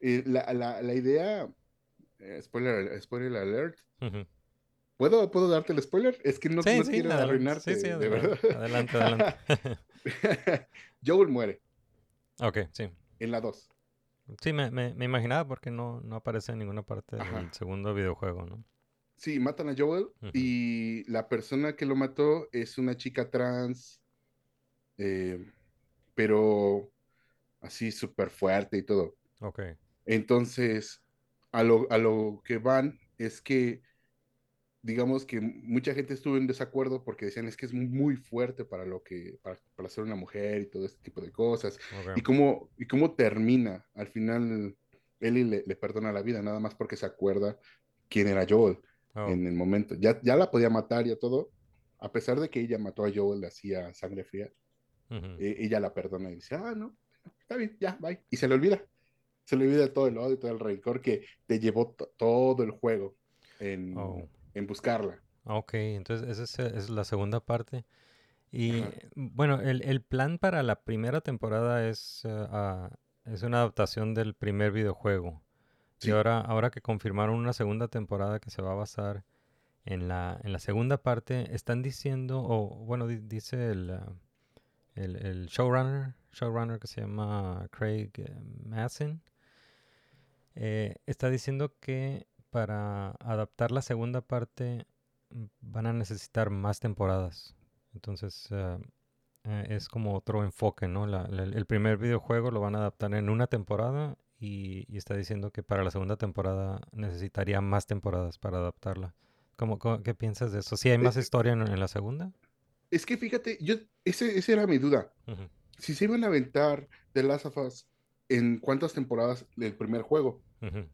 eh, la, la- la idea, spoiler, spoiler alert. ¿puedo, ¿puedo darte el spoiler? Es que no, Sí, no sí, quiero adelante. arruinarte, Sí, sí, de adelante, verdad. adelante, adelante. Joel muere ok, sí. en la 2. Sí, me, me, me imaginaba porque no, no aparece en ninguna parte Ajá. del segundo videojuego, ¿no? Sí, matan a Joel y la persona que lo mató es una chica trans, eh, pero así súper fuerte y todo. Ok. Entonces, a lo, a lo que van es que, digamos que mucha gente estuvo en desacuerdo porque decían es que es muy fuerte para lo que, para, para ser una mujer y todo este tipo de cosas. Y cómo, y cómo termina. Al final, Ellie le, le perdona la vida, nada más porque se acuerda quién era Joel Oh, en el momento. Ya, ya la podía matar y todo. A pesar de que ella mató a Joel, le hacía sangre fría, eh, ella la perdona y dice, ah, no, está bien, ya, bye. Y se le olvida. Se le olvida todo el odio, todo el rencor que te llevó to- todo el juego en, Oh. En buscarla. Ok, entonces esa es, esa es la segunda parte. Y Ajá. bueno, el, el plan para la primera temporada es, eh, ah, es una adaptación del primer videojuego. Sí. Y ahora, ahora que confirmaron una segunda temporada que se va a basar en la, en la segunda parte, están diciendo, o bueno, di- dice el, ah, el, el showrunner, showrunner que se llama Craig eh, Massin, eh, está diciendo que para adaptar la segunda parte mm, van a necesitar más temporadas. Entonces eh, eh, es como otro enfoque, ¿no? La- la- el primer videojuego lo van a adaptar en una temporada y, y está diciendo que para la segunda temporada necesitaría más temporadas para adaptarla. ¿Cómo, cómo- qué piensas de eso? ¿Sí hay más Eh, historia en, en la segunda? Es que fíjate, yo, ese, esa era mi duda. Si se iban a aventar The Last of Us, ¿en cuántas temporadas del primer juego?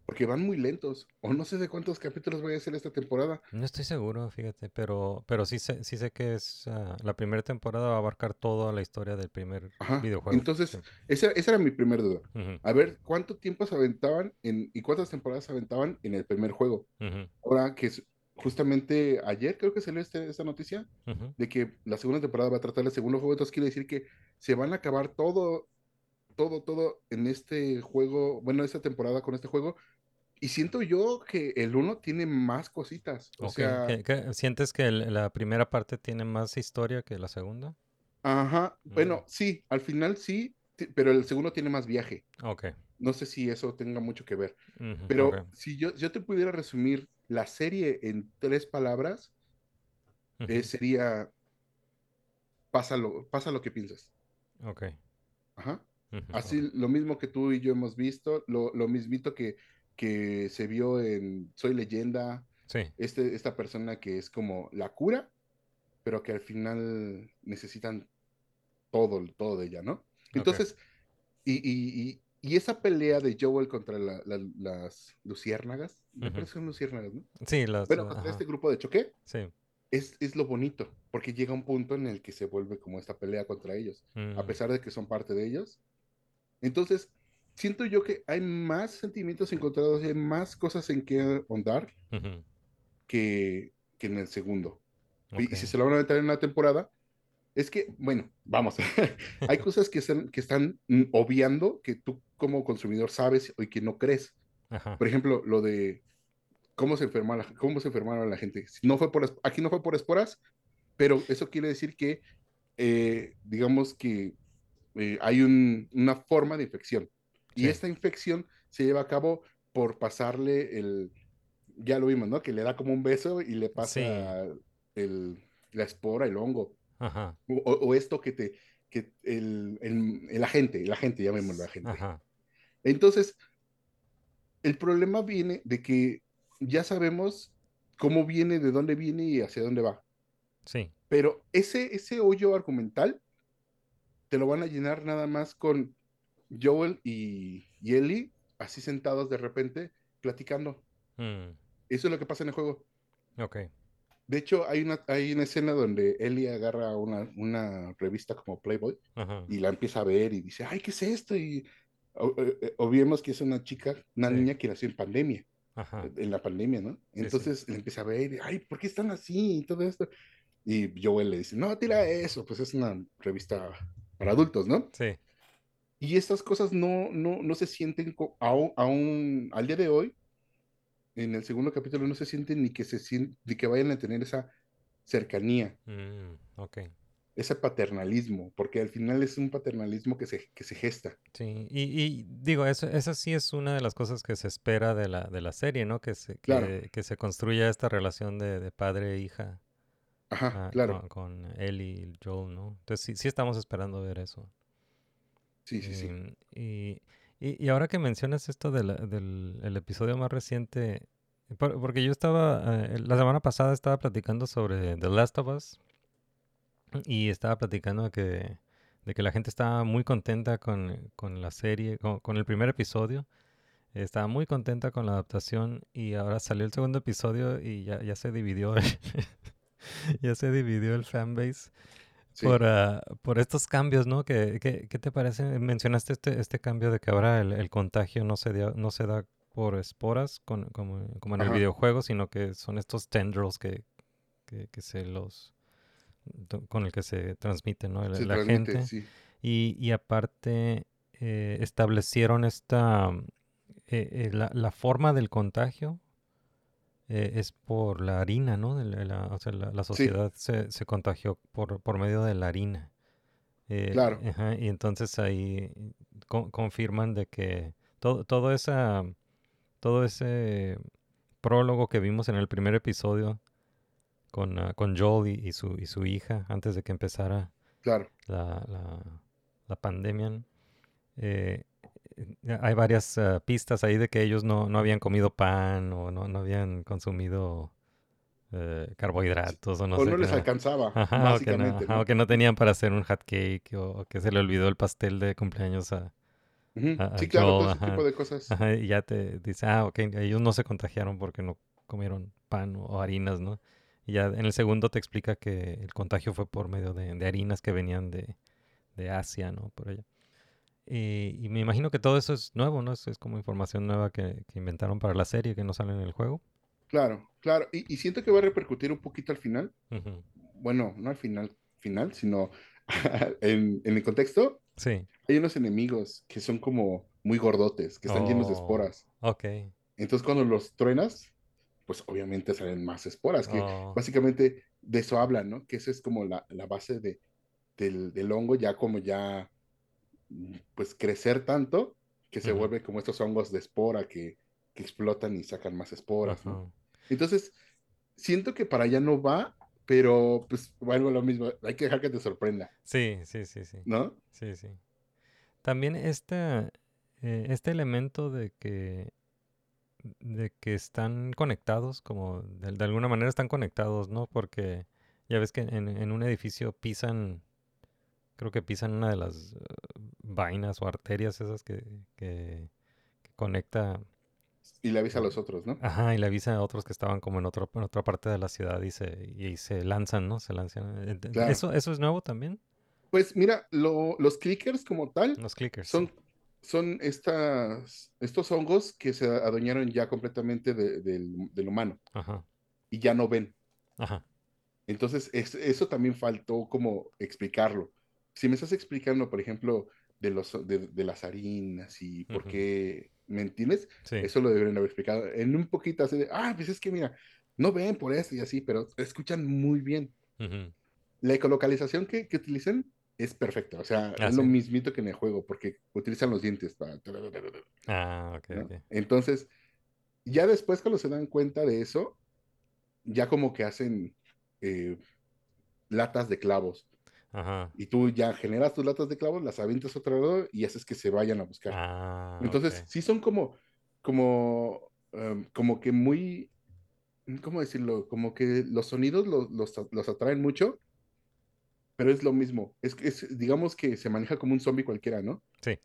Porque van muy lentos. O no sé de cuántos capítulos voy a hacer esta temporada. No estoy seguro, fíjate, pero, pero sí sé, sí sé que es ah, la primera temporada va a abarcar toda la historia del primer Ajá. videojuego. Entonces, sí. esa, esa era mi primer duda. A ver, ¿cuánto tiempo se aventaban en, y cuántas temporadas se aventaban en el primer juego? Ahora que es- justamente ayer creo que salió este- esta noticia de que la segunda temporada va a tratar el segundo juego, entonces quiere decir que se van a acabar todo, todo, todo en este juego, bueno, esta temporada con este juego. Y siento yo que el uno tiene más cositas. O Ok, sea, ¿qué- qué- sientes que el- la primera parte tiene más historia que la segunda? ajá, bueno, Mm. sí, al final sí, pero el segundo tiene más viaje. Ok. No sé si eso tenga mucho que ver. ujú, Pero ok, si yo, yo te pudiera resumir la serie en tres palabras, ujú, eh, sería pasa lo, pasa lo que piensas. ok, Ajá. Así lo mismo que tú y yo hemos visto, lo, lo mismito que, que se vio en Soy Leyenda, Sí, este, esta persona que es como la cura, pero que al final necesitan todo, todo de ella, ¿no? Entonces, y, y, y, y esa pelea de Joel contra la- la- las luciérnagas, me parece que son luciérnagas, ¿no? sí, las, Bueno, contra ajá, este grupo de choque, sí, es, es lo bonito, porque llega un punto en el que se vuelve como esta pelea contra ellos, a mm, pesar de que son parte de ellos. Entonces, siento yo que hay más sentimientos encontrados, hay más cosas en que ahondar ujú, que, que en el segundo. Y- ok, Y si se lo van a meter en una temporada, es que, bueno, vamos, hay cosas que están, que están obviando que tú como consumidor sabes y que no crees. ajá, Por ejemplo, lo de cómo se enferma la- cómo se enfermaron la gente. No fue por, aquí no fue por esporas, pero eso quiere decir que, eh, digamos que eh, hay un- una forma de infección. Y Sí. esta infección se lleva a cabo por pasarle el, ya lo vimos, ¿no? Que le da como un beso y le pasa el, la espora, el hongo. ajá, O, o- o esto que te, que el, el, el agente, el agente, llamémoslo agente. ajá, Entonces, el problema viene de que ya sabemos cómo viene, de dónde viene y hacia dónde va. sí, Pero ese, ese hoyo argumental te lo van a llenar nada más con Joel y, y Ellie así sentados de repente platicando. mm, Eso es lo que pasa en el juego. ok, De hecho, hay una, hay una escena donde Ellie agarra una, una revista como Playboy ajá, y la empieza a ver y dice, ay, ¿qué es esto? Y o- eh, obviemos que es una chica, una Sí. niña que nació en pandemia, ajá, en la pandemia, ¿no? sí. Entonces le empieza a ver, y, ay, ¿por qué están así? Y todo esto. Y Joel le dice, no, tira eso, pues es una revista para adultos, ¿no? sí, Y estas cosas no, no, no se sienten, aún, aún al día de hoy, en el segundo capítulo, no se sienten ni que, se sien- ni que vayan a tener esa cercanía, mm, ok. ese paternalismo, porque al final es un paternalismo que se, que se gesta. Sí, y, y digo, eso, esa sí es una de las cosas que se espera de la, de la serie, ¿no? Que se, Claro. que se construya esta relación de, de padre e hija Ajá, ah, claro. con, con Ellie y Joel, ¿no? Entonces sí, sí estamos esperando ver eso. Sí, sí, sí. Em, Y, y, y ahora que mencionas esto del el episodio más reciente, por- porque yo estaba, eh, la semana pasada estaba platicando sobre The Last of Us y estaba platicando de que, de que la gente estaba muy contenta con, con la serie, con, con el primer episodio. Estaba muy contenta con la adaptación y ahora salió el segundo episodio y ya, ya se dividió, ya se dividió el fanbase Sí. por, ah, por estos cambios, ¿no? ¿Qué, qué, qué te parece? Mencionaste este, este cambio de que ahora el, el contagio no se, da- no se da por esporas con- como, como en el videojuego, sino que son estos tendrils que, que, que se los con el que se transmite, ¿no? Se la transmite, gente. sí. Y, y aparte eh, establecieron esta eh, eh, la, la forma del contagio eh, es por la harina, ¿no? La- la- o sea, la, la sociedad se, se contagió por, por medio de la harina. Eh, Claro. ajá, y entonces ahí con- confirman de que todo, todo esa todo ese prólogo que vimos en el primer episodio con, ah, con Joel y, y su, y su hija antes de que empezara Claro. la, la, la pandemia. ¿no? Eh, eh, hay varias ah, pistas ahí de que ellos no, no habían comido pan o no, no habían consumido eh, carbohidratos o no o sé no qué les nada. alcanzaba, Ajá, o que no, básicamente. ajá, ¿no? o que no tenían para hacer un hot cake o, o que se le olvidó el pastel de cumpleaños a, Sí, claro, Joel, todo ese ajá. tipo de cosas. Ajá, y ya te dice, ah, ok, ellos no se contagiaron porque no comieron pan o, o harinas, ¿no? Y ya en el segundo te explica que el contagio fue por medio de, de harinas que venían de, de Asia, ¿no? Por allá. Y, y me imagino que todo eso es nuevo, ¿no? Es, es como información nueva que, que inventaron para la serie que no sale en el juego. Claro, claro. Y, y siento que va a repercutir un poquito al final. Bueno, no al final, final, sino en, en el contexto. Sí. Hay unos enemigos que son como muy gordotes, que están llenos de Oh, esporas. Ok. Entonces, cuando los truenas, pues obviamente salen más esporas, que Oh. básicamente de eso hablan, ¿no? Que esa es como la, la base de, del, del hongo, ya como ya, pues crecer tanto, que se vuelve como estos hongos de espora que, que explotan y sacan más esporas. Entonces, siento que para allá no va, pero pues vuelvo a lo mismo, hay que dejar que te sorprenda, Sí, sí, sí, sí. ¿no? Sí, sí. También este, eh, este elemento de que, de que están conectados, como de, de alguna manera están conectados, ¿no? Porque ya ves que en, en un edificio pisan, creo que pisan una de las vainas o arterias esas que, que, que conecta, Y le avisa a los otros, ¿no? ajá, y le avisa a otros que estaban como en otro, en otra parte de la ciudad y se, y se lanzan, ¿no? Se lanzan. eh, Claro. ¿Eso, ¿Eso es nuevo también? Pues mira, lo- los clickers como tal Los clickers. son, son estas, estos hongos que se adueñaron ya completamente de- del, del humano Ajá, y ya no ven. ajá. Entonces, es- eso también faltó como explicarlo. Si me estás explicando, por ejemplo, de, los, de, de las harinas y por qué, ¿me entiendes? Sí. Eso lo deberían haber explicado en un poquito así de, ah, pues es que mira, no ven por eso y así, pero escuchan muy bien. La ecolocalización que, que utilizan es perfecta, o sea, Ah, es lo mismito que en el juego, porque utilizan los dientes para... Ah, ok, ¿no? ok. Entonces, ya después cuando se dan cuenta de eso, ya como que hacen eh, latas de clavos. Ajá. Y tú ya generas tus latas de clavos, las avientas a otro lado y haces que se vayan a buscar. Ah, Entonces, sí son como, como, em, como que muy, ¿cómo decirlo? Como que los sonidos los, los, los atraen mucho, pero es lo mismo. Es, es, digamos que se maneja como un zombie cualquiera, ¿no? Sí.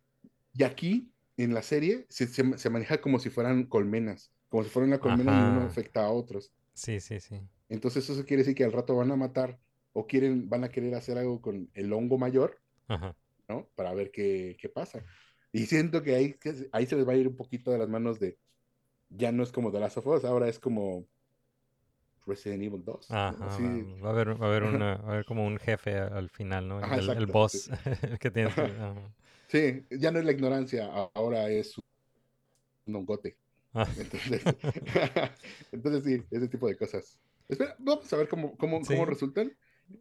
Y aquí, en la serie, se, se, se maneja como si fueran colmenas, como si fuera una colmena y uno afecta a otros. Sí, sí, sí. Entonces, eso quiere decir que al rato van a matar o quieren, van a querer hacer algo con el hongo mayor, Ajá. ¿no? Para ver qué, qué pasa. Y siento que ahí, que ahí se les va a ir un poquito de las manos de, ya no es como The Last of Us, ahora es como Resident Evil 2. ¿no? Ajá. Así, Va, va a haber, va a haber una, va a haber como un jefe al final, ¿no? Ajá, el, el exacto, boss sí. el que tienes que. ajá. sí, ya no es la ignorancia, ahora es un hongote. Ah, Entonces, entonces sí, ese tipo de cosas. Espera, vamos a ver cómo, cómo, Sí. cómo resultan.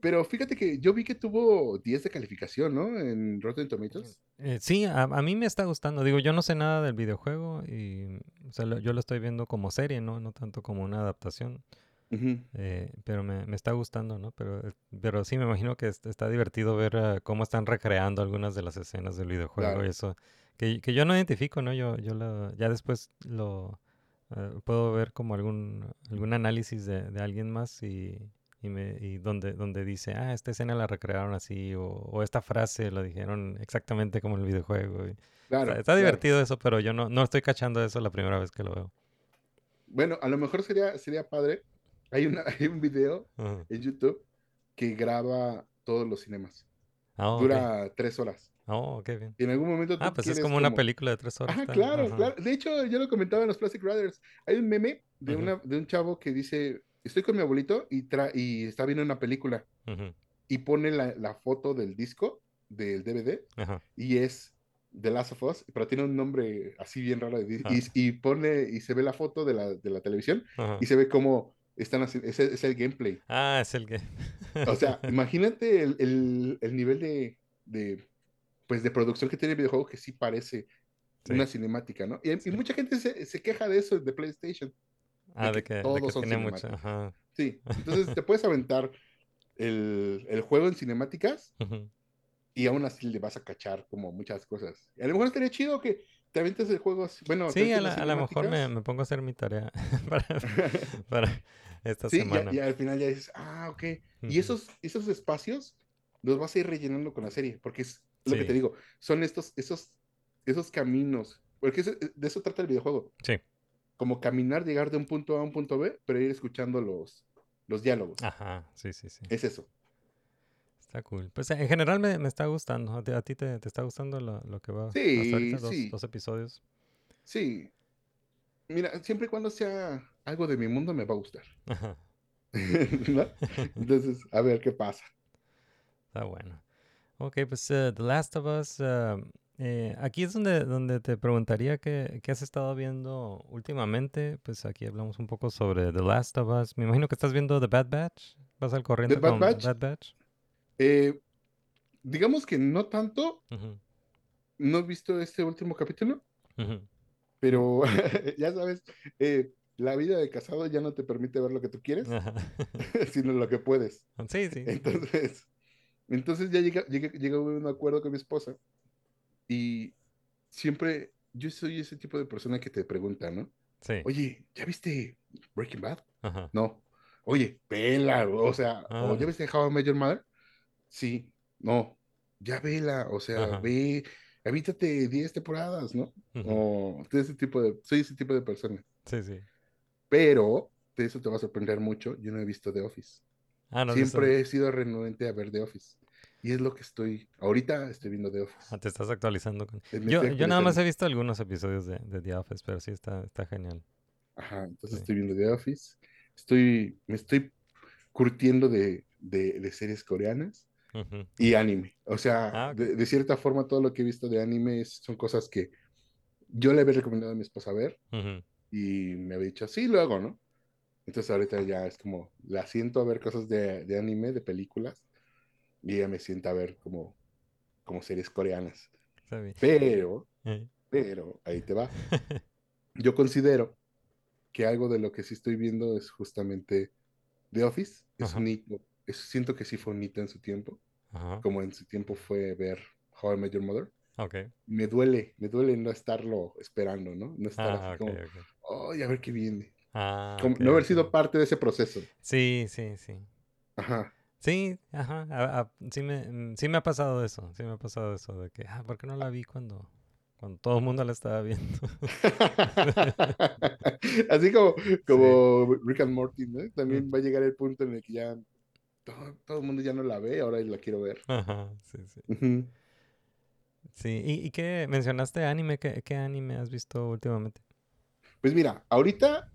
Pero fíjate que yo vi que tuvo 10 de calificación, ¿no? En Rotten Tomatoes. eh, sí, a, a mí me está gustando. Digo, yo no sé nada del videojuego y o sea, lo- yo lo estoy viendo como serie, ¿no? No tanto como una adaptación. Eh, pero me, me está gustando, ¿no? Pero, eh, pero sí me imagino que est- está divertido ver ah, cómo están recreando algunas de las escenas del videojuego Claro. y eso. Que, que yo no identifico, ¿no? Yo, yo lo- ya después lo eh, puedo ver como algún, algún análisis de, de alguien más y, y, me, y donde, donde dice, ah, esta escena la recrearon así, o, o esta frase la dijeron exactamente como en el videojuego. y- Claro. está, está claro. divertido eso, pero yo no, no estoy cachando eso la primera vez que lo veo. Bueno, a lo mejor sería, sería padre. Hay, una, hay un video Ajá. en YouTube que graba todos los cinemas. Ah, ok. Dura tres horas. Oh, qué bien. Y en algún momento tú Ah, pues es quieres como una película de tres horas. Está- claro, ajá. claro. De hecho, yo lo comentaba en los Plastic Brothers. Hay un meme de, una, de un chavo que dice, estoy con mi abuelito y, tra y está viendo una película y pone la, la foto del disco, del DVD, y es The Last of Us, pero tiene un nombre así bien raro. Y, Ah. y- y pone, y se ve la foto de la, de la televisión y se ve cómo están haciendo, ese es el gameplay. Ah, es el que. O sea, imagínate el, el- el nivel de, de, pues, de producción que tiene el videojuego que sí parece Sí. una cinemática, ¿no? Y, mucha gente se, se queja de eso de PlayStation. Ah, de de que que, de todos que son tiene mucho. Ajá. Sí, entonces te puedes aventar el, el juego en cinemáticas y aún así le vas a cachar como muchas cosas. A lo mejor estaría chido que te avientes el juego así. Bueno, Sí, a, la- a lo mejor me, me pongo a hacer mi tarea para, para esta Sí, semana. ya al final ya dices, ah, ok. Y esos, esos espacios los vas a ir rellenando con la serie, porque es lo que Sí. te digo, son estos, esos, esos caminos, porque eso- de eso trata el videojuego, Sí. Como caminar, llegar de un punto A a un punto B, pero ir escuchando los, los diálogos. Ajá, sí, sí, sí. Es eso. Está cool. Pues en general me, me está gustando. ¿A ti, a ti te, te está gustando lo, lo que va Sí, hasta ahorita? Dos, sí. dos episodios. Sí. Mira, siempre y cuando sea algo de mi mundo me va a gustar. Ajá. ¿No? Entonces, a ver qué pasa. Está bueno. Ok, pues eh, The Last of Us. ah, eh, aquí es donde, donde te preguntaría qué, qué has estado viendo últimamente. Pues aquí hablamos un poco sobre The Last of Us. Me imagino que estás viendo The Bad Batch. ¿Vas al corriente Bad con Batch? Bad Batch? Eh, digamos que no tanto, Ujú, no he visto este último capítulo, ujú. pero ya sabes, eh, la vida de casado ya no te permite ver lo que tú quieres, sino lo que puedes. Sí, sí. Entonces, entonces ya llega, llega, llega a un acuerdo con mi esposa y siempre, yo soy ese tipo de persona que te pregunta, ¿no? Sí. Oye, ¿ya viste Breaking Bad? Ajá. No. Oye, vela, o sea, Ah. o ¿ya viste How I Met Your Mother? Sí, no, ya vela, o sea, Ajá. ve, avítate 10 temporadas, ¿no? Ujú. O ese tipo de, soy ese tipo de persona. Sí, sí. Pero, de eso te va a sorprender mucho, yo no he visto The Office. Ah, no, Siempre he sido renuente a ver The Office. Y es lo que estoy, ahorita estoy viendo The Office. Ah, te estás actualizando. Con... Eh, Yo, yo nada más he visto algunos episodios de, de The Office, pero sí está, está genial. Ajá, entonces Sí. estoy viendo The Office. Estoy, me estoy curtiendo de, de, de series coreanas y anime. O sea, Ah, de, de cierta forma todo lo que he visto de anime es- son cosas que yo le había recomendado a mi esposa ver y me había dicho, sí, lo hago, ¿no? Entonces ahorita ya es como, la siento a ver cosas de, de anime, de películas, y ella me sienta a ver como, como series coreanas. Pero, Eh, pero, ahí te va. Yo considero que algo de lo que sí estoy viendo es justamente The Office. Es Ajá. un hito. es- siento que sí fue un hito en su tiempo, Ajá. como en su tiempo fue ver How I Met Your Mother. Ok. Me duele, me duele no estarlo esperando, ¿no? No estar Ah, así ok, como, ok. ay, a ver qué viene. Ah, Como no haber sido parte de ese proceso. Sí, sí, sí. Ajá. Sí, ajá. a- a- sí, me, mm, sí me ha pasado eso. Sí me ha pasado eso de que, ah, ¿por qué no la vi cuando, cuando todo el mundo la estaba viendo? Así como, como Rick and Morty, ¿no? También va a llegar el punto en el que ya todo, todo el mundo ya no la ve, ahora la quiero ver. Ajá, sí, sí. Sí, ¿y, y qué mencionaste anime? ¿Qué, qué anime has visto últimamente? Pues mira, ahorita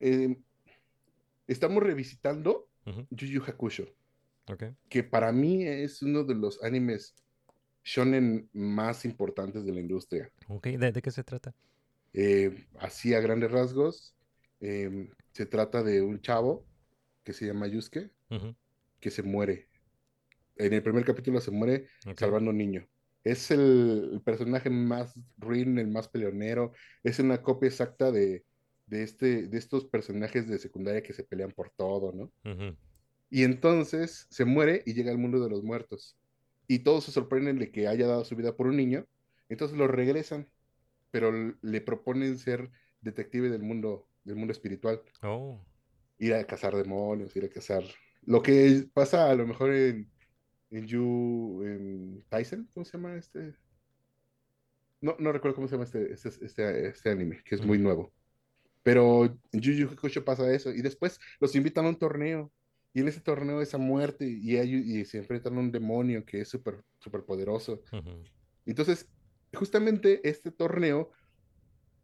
eh, estamos revisitando Yu Yu Hakusho, Ok. que para mí es uno de los animes shonen más importantes de la industria. Ok, ¿de, de qué se trata? Eh, así a grandes rasgos, em, se trata de un chavo que se llama Yusuke, que se muere. En el primer capítulo se muere salvando a un niño. Es el, el personaje más ruin, el más peleonero. Es una copia exacta de, de, este, de estos personajes de secundaria que se pelean por todo, ¿no? Y entonces se muere y llega al mundo de los muertos. Y todos se sorprenden de que haya dado su vida por un niño. Entonces lo regresan, pero le proponen ser detective del mundo, del mundo espiritual. Oh, Ir a cazar demonios, ir a cazar... Lo que pasa a lo mejor en, en Yu... En Tyson, ¿cómo se llama este? No, no recuerdo cómo se llama este, este, este, este anime, que es muy nuevo. Pero en Yu Hakusho pasa eso. Y después los invitan a un torneo. Y en ese torneo es a muerte. Y, hay- y se enfrentan a un demonio que es súper súper poderoso. ujú, Entonces, justamente este torneo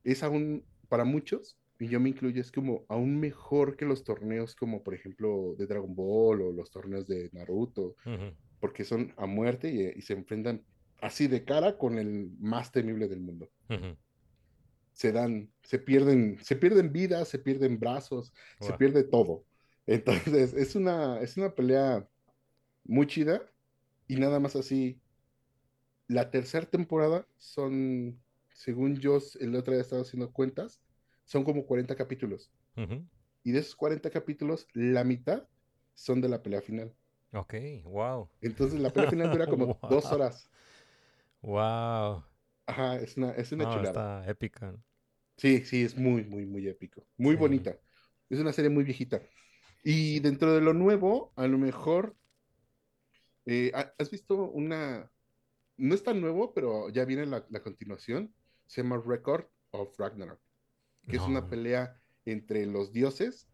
es aún, para muchos, y yo me incluyo, es como aún mejor que los torneos como, por ejemplo, de Dragon Ball o los torneos de Naruto, ujú. porque son a muerte y, y se enfrentan así de cara con el más temible del mundo. Ujú. Se dan, se pierden, se pierden vidas, se pierden brazos, se pierde todo. Entonces, es una, es una pelea muy chida y nada más así. La tercera temporada son, según yo, el otro día estaba haciendo cuentas, son como 40 capítulos. Y de esos 40 capítulos, la mitad son de la pelea final. Ok, wow. Entonces, la pelea final dura como dos horas. Wow. Ajá, es una, es una No, chulada. está épica. ¿no? Sí, sí, es muy, muy, muy épico. Muy Sí. bonita. Es una serie muy viejita. Y dentro de lo nuevo, a lo mejor, eh, ¿ha- ¿has visto una... No es tan nuevo, pero ya viene la, la continuación. Se llama Record of Ragnarok, que es una No. pelea entre los dioses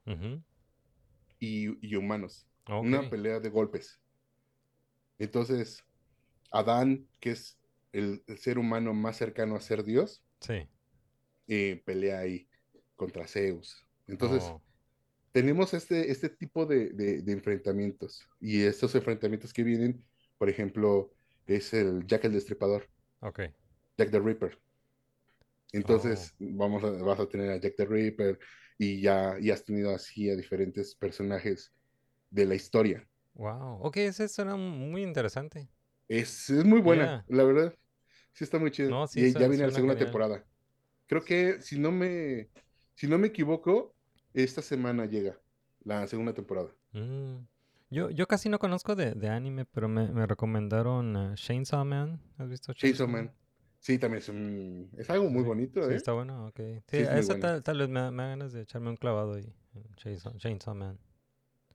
y, y humanos. Una pelea de golpes. Entonces, Adán, que es el, el ser humano más cercano a ser Dios, Sí. eh, pelea ahí contra Zeus. Entonces, Oh, tenemos este, este tipo de, de- de enfrentamientos. Y estos enfrentamientos que vienen, por ejemplo, es el Jack el Destripador, ok. Jack the Ripper. Entonces, vamos a, vas a tener a Jack the Ripper y ya y has tenido así a diferentes personajes de la historia. Wow. Ok, ese suena muy interesante. Es, es muy buena, Yeah. la verdad. Sí está muy chido. No, sí, y ya viene la segunda genial. temporada. Creo que si no me si no me equivoco, esta semana llega la segunda temporada. Mm. Yo, yo casi no conozco de, de anime, pero me, me recomendaron uh, Chainsaw Man. ¿Has visto Chainsaw Man. Sí, también es un es algo muy Sí, bonito, Sí, ¿eh? está bueno, ok. Sí, Sí, es a esa tal, tal vez me, me da ganas de echarme un clavado ahí. Chainsaw, Chainsaw Man.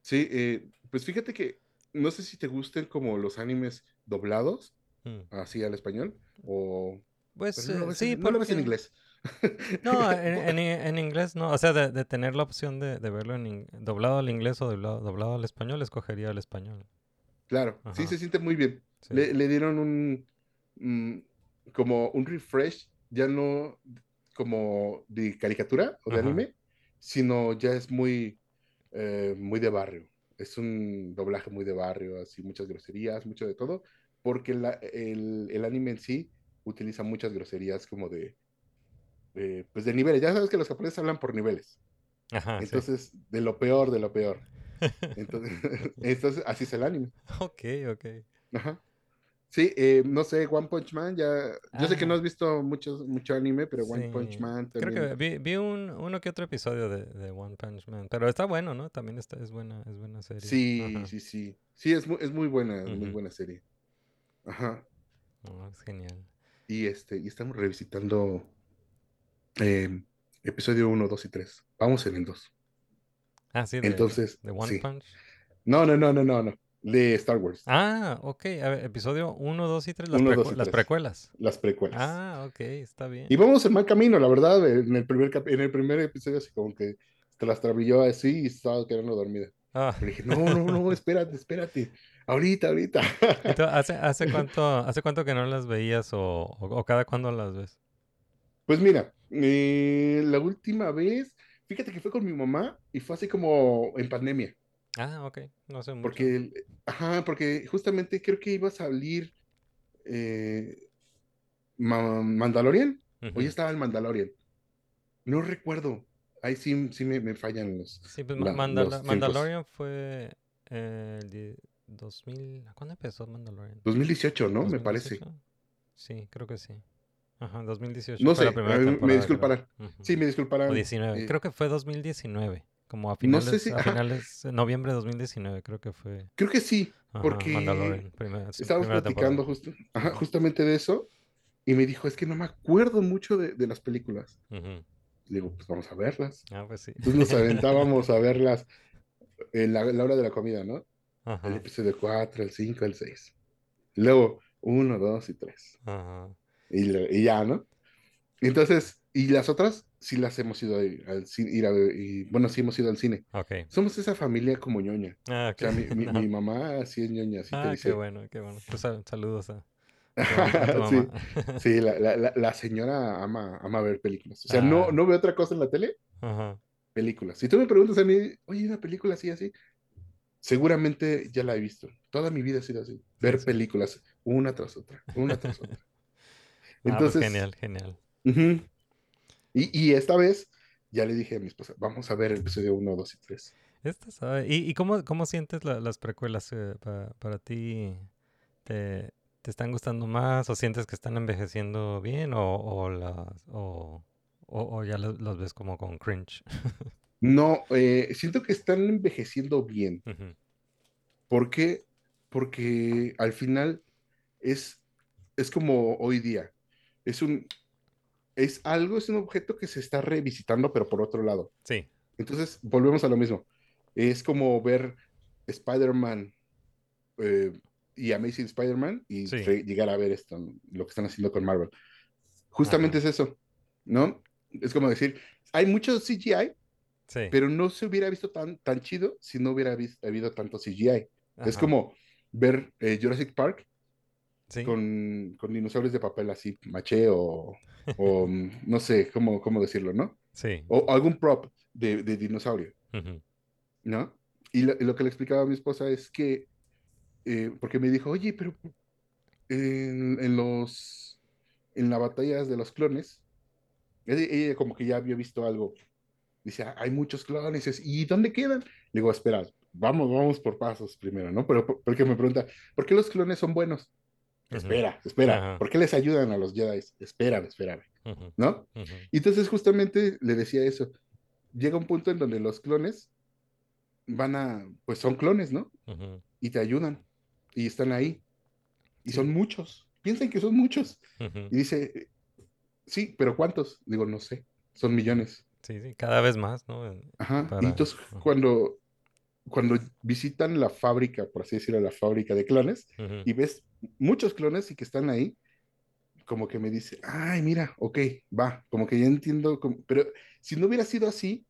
Sí, eh, pues fíjate que no sé si te gusten como los animes doblados, Mm. así al español, o Pues no lo eh, ves sí, en- no lo ves en inglés. No, en, en, en inglés no. O sea, de, de tener la opción de, de verlo en in- doblado al inglés o doblado, doblado al español, escogería el español. Claro, sí se siente muy bien. Sí. Le, le dieron un mm, como un refresh, ya no como de caricatura o de Ajá. anime, sino ya es muy eh, muy de barrio. Es un doblaje muy de barrio, así muchas groserías, mucho de todo, porque la- el, el anime en sí utiliza muchas groserías como de pues de niveles. Ya sabes que los japoneses hablan por niveles. Ajá, sí. Entonces, de lo peor, de lo peor. Entonces, entonces así es el anime. Ok, ok. Ajá. Sí, eh, no sé, One Punch Man, ya, yo sé que no Ah. has visto mucho, mucho anime, pero One Punch. Man Creo también. que vi, vi un, uno que otro episodio de, de One Punch Man. Pero está bueno, ¿no? También está, es buena, es buena serie. Sí, Ajá. sí, sí. Sí, es muy, es muy buena, muy Ujú. buena serie. Ajá. No, es genial. Y este, y estamos revisitando eh, episodio 1, 2 y 3. Vamos en el 2. Ah, sí, de, Entonces, de One sí. Punch. No, no, no, no, no, no. De Star Wars. Ah, ok. A ver, episodio 1, 2 y 3, las, Uno, precu- dos y las tres. precuelas. Las precuelas. Ah, ok, está bien. Y vamos en mal camino, la verdad. En el primer, en el primer episodio, así como que te las trabilló así y estaba quedando dormida. Ah, Le dije, no, no, no, espérate, espérate. Ahorita, ahorita. ¿y tú ¿hace, hace, cuánto, ¿Hace cuánto que no las veías o, o, o cada cuándo las ves? Pues mira, eh, la última vez, fíjate que fue con mi mamá y fue así como en pandemia. Ah, ok. No sé mucho. Porque, ajá, porque justamente creo que iba a salir eh, Ma- Mandalorian. O Ujú. ya estaba el Mandalorian. No recuerdo. Ahí sí, sí me, me fallan los. Sí, pues la- Ma- Mandala- los. Mandalorian fue eh, el die- 2000. ¿Cuándo empezó Mandalorian? 2018, ¿no? Me parece. ¿2018? Sí, creo que sí. Ajá, 2018. No fue la sé, primera a mí me creo. disculparán. Ujú. Sí, me disculparán. O 19. eh, Creo que fue 2019. Como a No finales, sé si- a finales, de noviembre de 2019, creo que fue. Creo que sí, Ajá, porque Mandalorian, primera, sí, estábamos primera platicando justo, ajá, justamente de eso. Y me dijo, es que no me acuerdo mucho de, de las películas. Ujú. Le digo, pues vamos a verlas. Ah, pues sí. Entonces nos aventábamos a verlas en la, la hora de la comida, ¿no? El Ajá, episodio 4, el 5, el 6. Luego, 1, 2 y 3. ajá. Y, y ya, ¿no? Entonces, y las otras sí las hemos ido al cine, ir a ver, y bueno, sí hemos ido al cine. Ok. Somos esa familia como ñoña. Ah, O sea, mi, mi- No. mi mamá sí es ñoña, sí te Ah, dice. qué bueno, qué bueno. Pues sal- saludos a, Sí, sí, la, la- la- señora ama, ama ver películas. O sea, no, Ah. no ve otra cosa en la tele, Ajá. películas. Si tú me preguntas a mí, oye, una película así, así, seguramente ya la he visto. Toda mi vida ha sido así. Ver sí. películas, una tras otra, una tras otra. Ah, pues Entonces, genial, genial. y, y esta vez ya le dije a mi esposa, vamos a ver el episodio 1, 2 y 3. Esta sabe- ¿Y, y cómo, cómo sientes la- las precuelas eh, pa- para ti? ¿Te, te están gustando más o sientes que están envejeciendo bien o, o, las, o, o- ya las ves como con cringe? No, eh, siento que están envejeciendo bien. Ujú. ¿Por qué? Porque al final es, es como hoy día. Es un, es algo, es un objeto que se está revisitando, pero por otro lado. Sí, Entonces, volvemos a lo mismo. Es como ver Spider-Man eh, y Amazing Spider-Man y Sí. llegar a ver esto, lo que están haciendo con Marvel. Justamente Ajá. es eso, ¿no? Es como decir, hay mucho CGI, sí. pero no se hubiera visto tan, tan chido si no hubiera habido tanto CGI. Es Ajá. como ver eh, Jurassic Park Sí. con, con dinosaurios de papel así, maché o, o, mm, no sé cómo, cómo decirlo, ¿no? Sí. O algún prop. de, de dinosaurio, Ujú. ¿no? Y lo, y lo que le explicaba a mi esposa es que, eh, porque me dijo, oye, pero en, en los, en las batallas de los clones, ella, ella como que ya había visto algo. Dice, "Ah, hay muchos clones, es- ¿y dónde quedan? Le digo, espera, vamos, vamos por pasos primero, ¿no? Pero por- porque me pregunta, ¿por qué los clones son buenos? Espera, espera, Ajá. ¿por qué les ayudan a los Jedi? Espérame, espérame. ¿no? Y entonces justamente le decía eso. Llega un punto en donde los clones van a, pues son clones, ¿no? Y te ayudan. Y están ahí. Y son muchos. Piensan que son muchos. Ujú. Y dice, sí, pero ¿cuántos? Digo, no sé. Son millones. Sí, sí, cada vez más, ¿no? Ajá. Para- Y entonces ajá. cuando, cuando visitan la fábrica, por así decirlo, la fábrica de clones, Ujú. y ves muchos clones y que están ahí, como que me dice, ay, mira, ok, va, como que ya entiendo, como- pero si no hubiera sido así,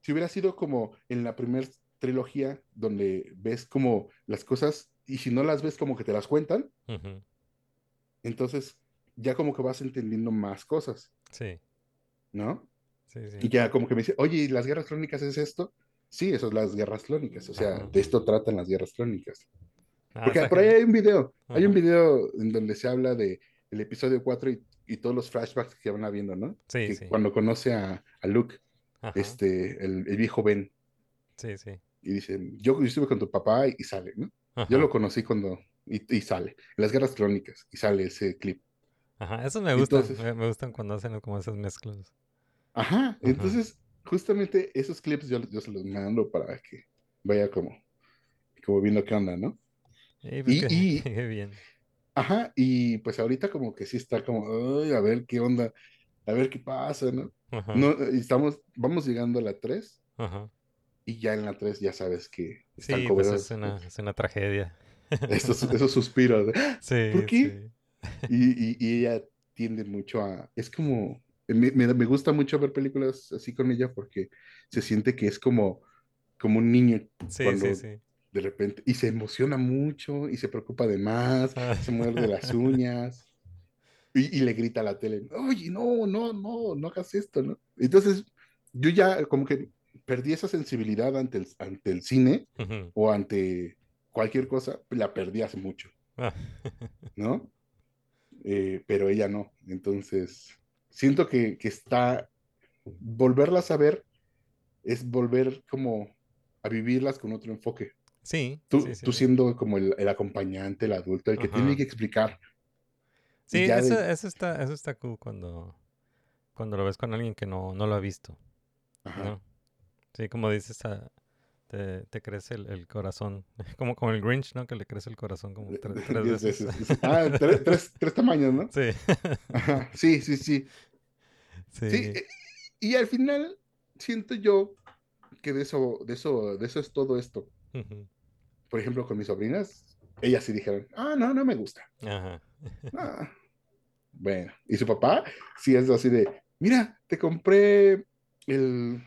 si hubiera sido como en la primera trilogía, donde ves como las cosas, y si no las ves como que te las cuentan, entonces ya como que vas entendiendo más cosas, Sí, ¿no? sí, Y sí. ya como que me dice, oye, ¿y las guerras crónicas es esto? Sí, eso es las guerras crónicas, o sea, Ajá. de esto tratan las guerras crónicas. Ah, Porque por ahí hay un video, hay un video en donde se habla de el episodio 4 y, y todos los flashbacks que van habiendo, ¿no? Sí, Que sí. Cuando conoce a, a Luke, este, el, el viejo Ben, Sí, sí. y dicen, yo, yo estuve con tu papá y, y sale, ¿no? Yo lo conocí cuando, y, y sale, en las guerras crónicas, y sale ese clip. Ajá, esos me Entonces- me, me gustan cuando hacen como esas mezclas. Ajá, entonces, justamente esos clips yo, yo se los mando para que vaya como, como viendo qué onda, ¿no? Y, pues, Y- qué, y- qué bien. Ajá, y pues ahorita como que sí está como, "Ay, a ver qué onda, a ver qué pasa, ¿no? Ajá. No, y estamos, vamos llegando a la 3 Ajá. Y ya en la 3 ya sabes que están Sí, pues es una, es una tragedia. esos, esos suspiros. de, Sí, ¿Por qué? sí. Y, y- y ella tiende mucho a, es como, me, me, gusta mucho ver películas así con ella porque se siente que es como, como un niño Sí, cuando sí, sí. de repente, y se emociona mucho y se preocupa de más, Ah. se muerde las uñas y, y le grita a la tele, oye, no, no, no, no hagas esto, ¿no? Entonces, yo ya como que perdí esa sensibilidad ante el, ante el cine o ante cualquier cosa, la perdí hace mucho, Ah, ¿no? Eh, pero ella no, entonces, siento que, que está, volverlas a ver es volver como a vivirlas con otro enfoque. Sí, Tú, sí, sí, tú siendo como el, el acompañante, el adulto, el que Ajá. tiene que explicar. Sí, ya eso, de- eso está, eso está cool cuando, cuando lo ves con alguien que no, no lo ha visto, Ajá. ¿no? Sí, como dices, ah, te, te crece el, el corazón, como, como el Grinch, ¿no? Que le crece el corazón como tre- tres veces. veces. Ah, tres, tres- tres tamaños, ¿no? Sí, Ajá, Sí, sí, sí. sí. Sí, eh, y al final siento yo que de eso, de eso, de eso es todo esto. Por ejemplo, con mis sobrinas, ellas sí dijeron, ah, no, no me gusta. Ajá. Ah, Bueno, y su papá sí es así de, mira, te compré el,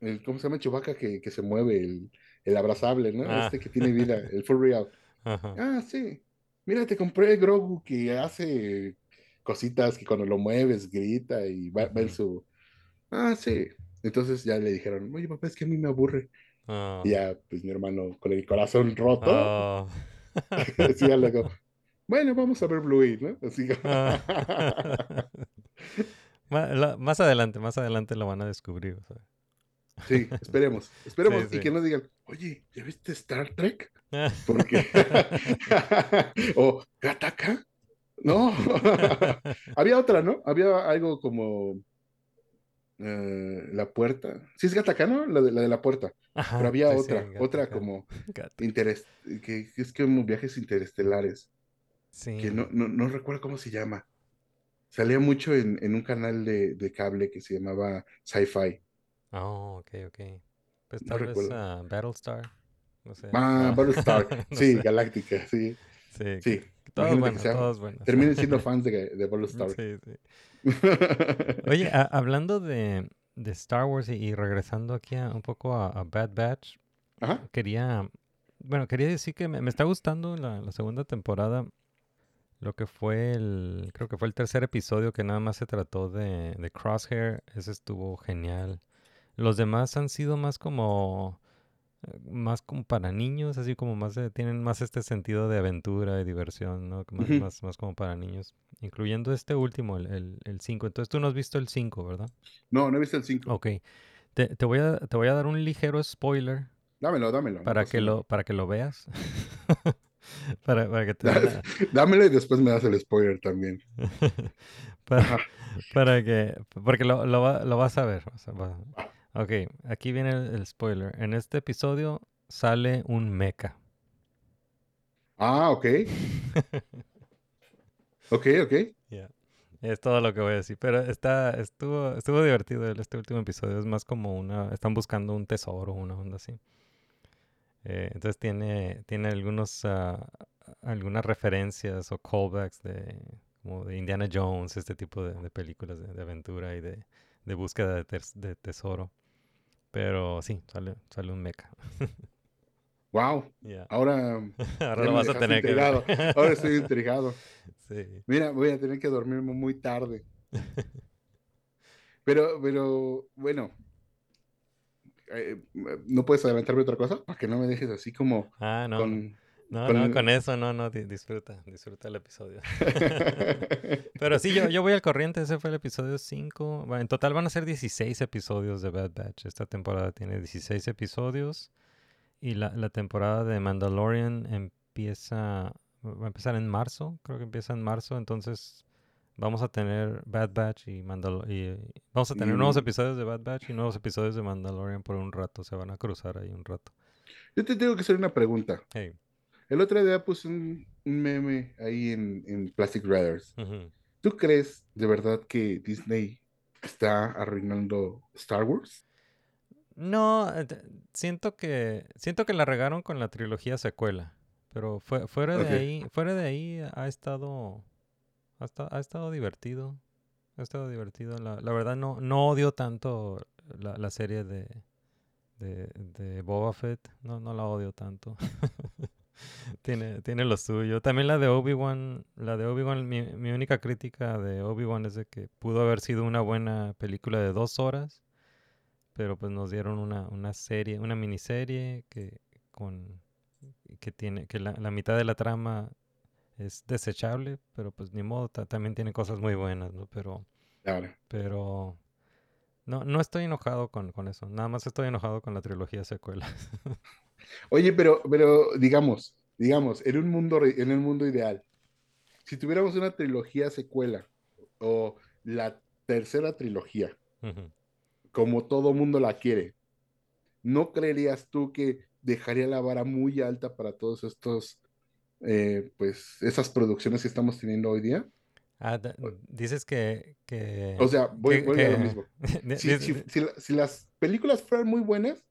el ¿cómo se llama? Chubaca que, que se mueve, el, el abrazable, ¿no? Ah. Este que tiene vida, el full real. Ajá. Ah, sí. Mira, te compré Grogu que hace cositas que cuando lo mueves grita y va, va en su... Ah, sí. Entonces ya le dijeron, oye, papá, es que a mí me aburre. Ah. Y ya, pues mi hermano con el corazón roto, Oh. ya le digo, bueno, vamos a ver Bluey, ¿no? Así Ah. La- más adelante, más adelante lo van a descubrir. sea. Sí, esperemos, esperemos Sí, y que no digan, oye, ¿ya viste Star Trek? Ah. Porque... o Gataka. No, había otra, ¿no? Había algo como eh, la puerta. Sí es Gataka, ¿no? La de la, de la puerta. Ajá, Pero había sí, otra, otra como interés, que, que es como viajes interestelares, Sí. que no, no, no recuerdo cómo se llama. Salía mucho en, en un canal de, de cable que se llamaba Sci-Fi. Oh, ok, ok. Pues No tal vez ah, Battlestar. No sé. Ah, Battlestar. no sí, sé. Galáctica, sí. Sí, Sí. todos buenos, todos buenos. Terminen siendo fans de, de Battlestar. Sí, sí. Oye, a- hablando de, de Star Wars y, y regresando aquí a- un poco a, a Bad Batch, Ajá. quería, bueno, quería decir que me, me está gustando la, la segunda temporada, lo que fue el, creo que fue el tercer episodio que nada más se trató de, de Crosshair, ese estuvo genial. Los demás han sido más como eh, más como para niños, así como más de- tienen más este sentido de aventura y diversión, ¿no? Más, Ujú. más, más como para niños, incluyendo este último, el 5. Entonces tú no has visto el 5, ¿verdad? No, no he visto el 5. Ok. Te, te voy a, te voy a dar un ligero spoiler Dámelo, dámelo. para que lo, para que lo veas. para, para que te la- Dámelo y después me das el spoiler también. para, para que, porque lo, lo, va- lo vas a ver. o sea, va- Ah. Ok, aquí viene el, el spoiler. En este episodio sale un mecha. Ah, ok. Ok, ok. Ya. Es todo lo que voy a decir. Pero está, estuvo, estuvo divertido este último episodio. Es más como una. Están buscando un tesoro, una onda así. Eh, entonces tiene, tiene algunos ah, algunas referencias o callbacks de como de Indiana Jones, este tipo de, de películas de, de aventura y de, de búsqueda de, tes- de tesoro. Pero sí, sale, sale un mecha. Wow. Ahora, Ahora lo vas a tener que ver. intrigado. Ahora estoy intrigado. Sí. Mira, voy a tener que dormirme muy tarde. Pero, pero, bueno. eh, ¿No puedes adelantarme otra cosa? Para que no me dejes así como Ah, no. con... No, con no, con eso no, no, di- disfruta, disfruta el episodio. Pero sí, yo, yo voy al corriente, ese fue el episodio 5. En total van a ser 16 episodios de Bad Batch. Esta temporada tiene 16 episodios y la, la temporada de Mandalorian empieza, va a empezar en marzo, creo que empieza en marzo, entonces vamos a tener Bad Batch y Mandalorian. Vamos a tener nuevos episodios de Bad Batch y nuevos episodios de Mandalorian por un rato, se van a cruzar ahí un rato. Yo te tengo que hacer una pregunta. Hey. El otro día puse un, un meme ahí en, en Plastic Brothers. ¿Tú crees de verdad que Disney está arruinando Star Wars? No, eh, siento que siento que la regaron con la trilogía secuela, pero fue, fuera de ahí, fuera de ahí ha estado ha, esta- ha estado divertido. Ha estado divertido. La, la verdad no no odio tanto la, la serie de, de de Boba Fett, no no la odio tanto. Tiene, tiene lo suyo. También la de Obi-Wan, la de Obi-Wan, mi, mi única crítica de Obi-Wan es de que pudo haber sido una buena película de dos horas, pero pues nos dieron una, una serie, una miniserie que con que tiene, que la, la mitad de la trama es desechable, pero pues ni modo, ta- también tiene cosas muy buenas, ¿no? Pero, pero no, no estoy enojado con, con eso, nada más estoy enojado con la trilogía secuela. Oye, pero, pero digamos, digamos, en un mundo, en un mundo ideal, si tuviéramos una trilogía secuela o la tercera trilogía, Ujú. como todo mundo la quiere, ¿no creerías tú que dejaría la vara muy alta para todos estos, eh, pues, esas producciones que estamos teniendo hoy día? Ah, dices que, que... O sea, voy, que- voy a lo que- mismo. Si, si- si si las películas fueran muy buenas,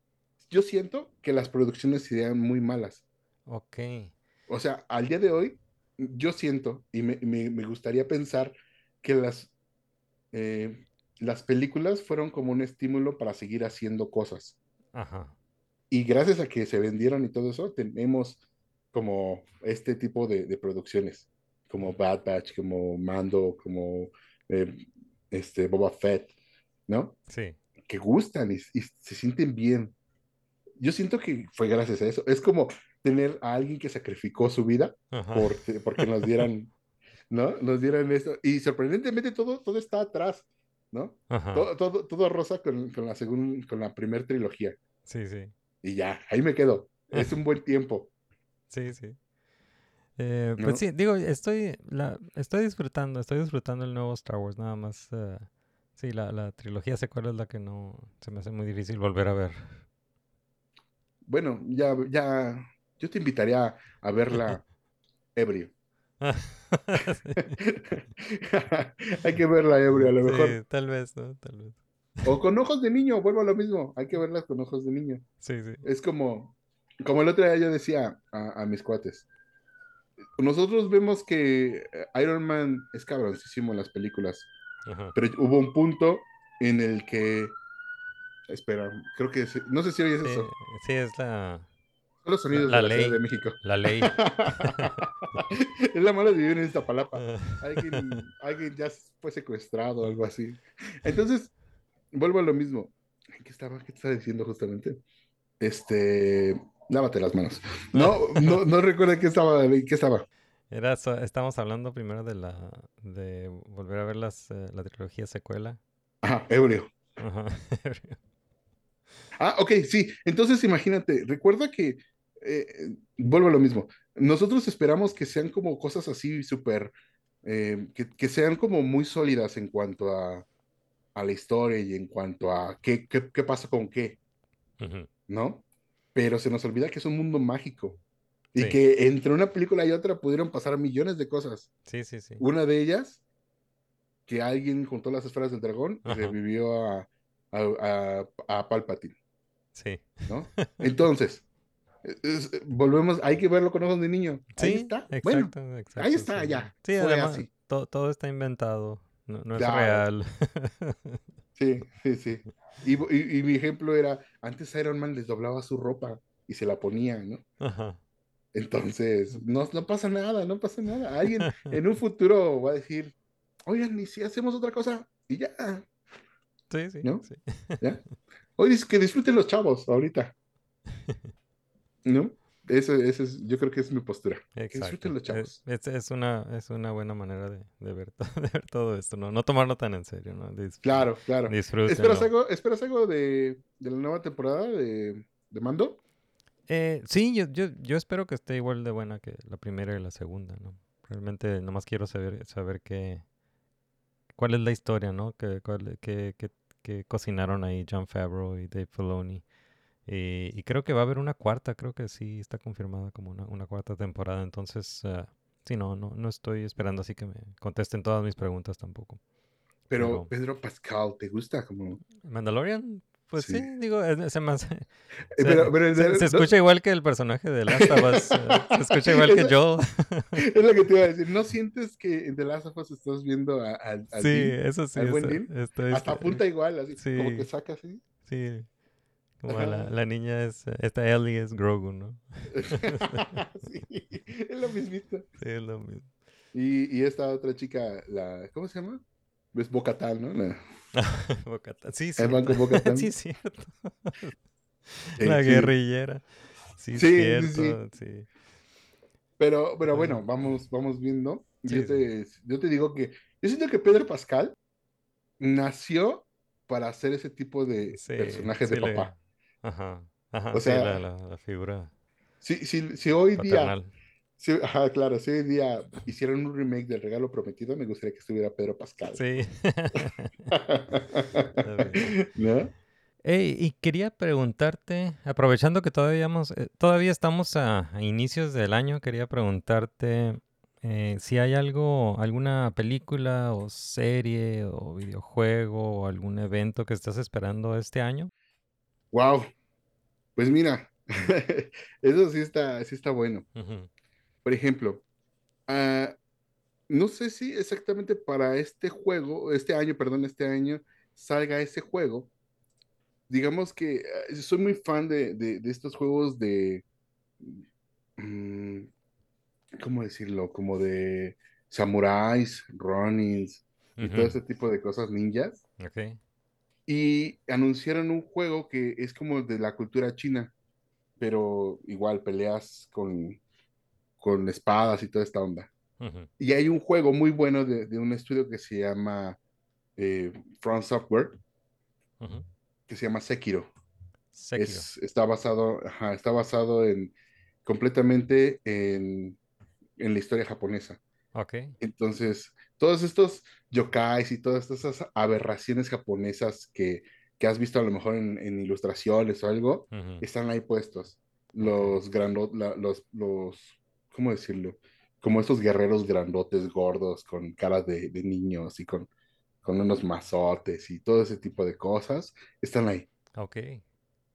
yo siento que las producciones serían muy malas. Ok. O sea, al día de hoy, yo siento y me, me- me gustaría pensar que las, eh, las películas fueron como un estímulo para seguir haciendo cosas. Ajá. Y gracias a que se vendieron y todo eso, tenemos como este tipo de, de producciones, como Bad Batch, como Mando, como eh, este, Boba Fett, ¿no? Sí. Que gustan y, y se sienten bien. Yo siento que fue gracias a eso. Es como tener a alguien que sacrificó su vida por, porque nos dieran, ¿no? Nos dieran esto. Y sorprendentemente todo, todo está atrás, ¿no? Todo, todo, todo rosa con, con la segunda, con la primera trilogía. Sí, sí. Y ya, ahí me quedo. Es un buen tiempo. Sí, sí. Eh, ¿No? Pues sí, digo, estoy, la, estoy disfrutando, estoy disfrutando el nuevo Star Wars, nada más. eh, sí, la, la trilogía secuela es la que no se me hace muy difícil volver a ver. Bueno, ya, ya, yo te invitaría a verla ebrio. Hay que verla ebrio, a lo mejor. Sí, tal vez, ¿no? Tal vez. O con ojos de niño, vuelvo a lo mismo. Hay que verlas con ojos de niño. Sí, sí. Es como, como el otro día yo decía a, a mis cuates. Nosotros vemos que eh, Iron Man es cabroncísimo en las películas, Ajá. pero hubo un punto en el que, espera, creo que, no sé si oyes Sí, eso, sí, es la, son los sonidos la de la ley. Ciudad de México. la ley. es la mala de vivir en Iztapalapa. Alguien, alguien ya fue secuestrado o algo así. Entonces, vuelvo a lo mismo. ¿Qué estaba? ¿Qué estaba diciendo justamente? Este, lávate las manos. No, no, no recuerdo qué estaba, qué estaba. Era, estamos hablando primero de la de volver a ver las, eh, la trilogía secuela. Ajá, ebrio. Ajá. Ah, ok, sí. Entonces imagínate, recuerda que, eh, vuelvo a lo mismo, nosotros esperamos que sean como cosas así súper, eh, que, que sean como muy sólidas en cuanto a, a la historia y en cuanto a qué, qué, qué pasa con qué. ¿no? Pero se nos olvida que es un mundo mágico y Sí. que entre una película y otra pudieron pasar millones de cosas. Sí, sí, sí. Una de ellas, que alguien juntó las esferas del dragón y revivió a, a, a, a Palpatine. Sí. ¿no? Entonces, es- es- volvemos, hay que verlo con ojos de niño. Ahí Sí, está. exacto, Bueno, exacto, ahí está, sí. ya. Sí, además, todo está inventado. No, no es real. Sí, sí, sí. Y, y- y mi ejemplo era, antes Iron Man les doblaba su ropa y se la ponía, ¿no? Ajá. Entonces, no, no pasa nada, no pasa nada. Alguien en un futuro va a decir, oigan, ¿y si hacemos otra cosa? Y ya, Sí, sí. ¿No? sí. ¿ya? Oye, es que disfruten los chavos ahorita. ¿No? Eso, eso es, yo creo que es mi postura. Que disfruten los chavos. Es, una, es una buena manera de, de ver, to- de ver todo esto, ¿no? No tomarlo tan en serio, ¿no? Dis- Claro, claro. ¿Esperas algo, esperas algo de, de la nueva temporada de, de Mando? Eh, sí, yo, yo, yo espero que esté igual de buena que la primera y la segunda, ¿no? Realmente nomás quiero saber, saber qué, cuál es la historia, ¿no? Que, cuál- qué, qué- qué cocinaron ahí John Favreau y Dave Filoni. Y, y creo que va a haber una cuarta, creo que sí está confirmada como una, una cuarta temporada. Entonces, ah, sí, no, no, no estoy esperando así que me contesten todas mis preguntas tampoco. Pero Pero- Pedro Pascal, ¿te gusta? Como... ¿Mandalorian? Pues sí, Sí. digo, es- se me hace- Eh, se- pero- se- no- escucha igual que el personaje de Last of Us, eh, se escucha igual que Joel. Es lo que te iba a decir. ¿No sientes que en The Last of Us estás viendo a, Sí, Dean? eso sí. al buen Dean? Hasta está- apunta igual, así como sí. que saca así. Sí. Como la, la niña es, eh, esta Ellie es Grogu, ¿no? sí, es lo mismito. Sí, es lo mismo. Y, y esta otra chica, la, ¿cómo se llama? Es Bocatán, ¿no? La- Bo-Katan. Sí, El banco. Bo-Katan. sí, cierto. Sí, la sí. guerrillera. Sí, Sí, sí, cierto. Sí, Pero, pero bueno, vamos, vamos viendo. Sí, yo, sí. te, yo te digo que yo siento que Pedro Pascal nació para hacer ese tipo de Sí, personajes sí de le- papá. Ajá. Ajá. O sí, sea, la, la, la figura Si, si, si hoy día, ajá, claro, si hoy día hicieran un remake del Regalo Prometido, me gustaría que estuviera Pedro Pascal. Sí. Y quería preguntarte, aprovechando que todavía, hemos- eh, todavía estamos a, a inicios del año, quería preguntarte eh, si hay algo, alguna película o serie o videojuego o algún evento que estás esperando este año. Wow. Pues mira, eso sí está, sí está bueno. Ujú, Por ejemplo, ah, no sé si exactamente para este juego, este año, perdón, este año, salga ese juego. Digamos que ah, soy muy fan de, de- de estos juegos de, mm, ¿cómo decirlo? Como de samuráis, ronins y todo ese tipo de cosas ninjas. ok, Y anunciaron un juego que es como de la cultura china, pero igual peleas con, con espadas y toda esta onda. Y hay un juego muy bueno de, de un estudio que se llama eh, From Software, que se llama Sekiro. Sekiro. Es, está basado, ajá, está basado en completamente en, en la historia japonesa. Ok, Entonces, todos estos yokais y todas estas aberraciones japonesas que, que has visto a lo mejor en, en ilustraciones o algo, están ahí puestos. Los grandotes, los, los, ¿cómo decirlo? Como estos guerreros grandotes, gordos, con caras de, de niños y con, con unos mazotes y todo ese tipo de cosas, están ahí. ok,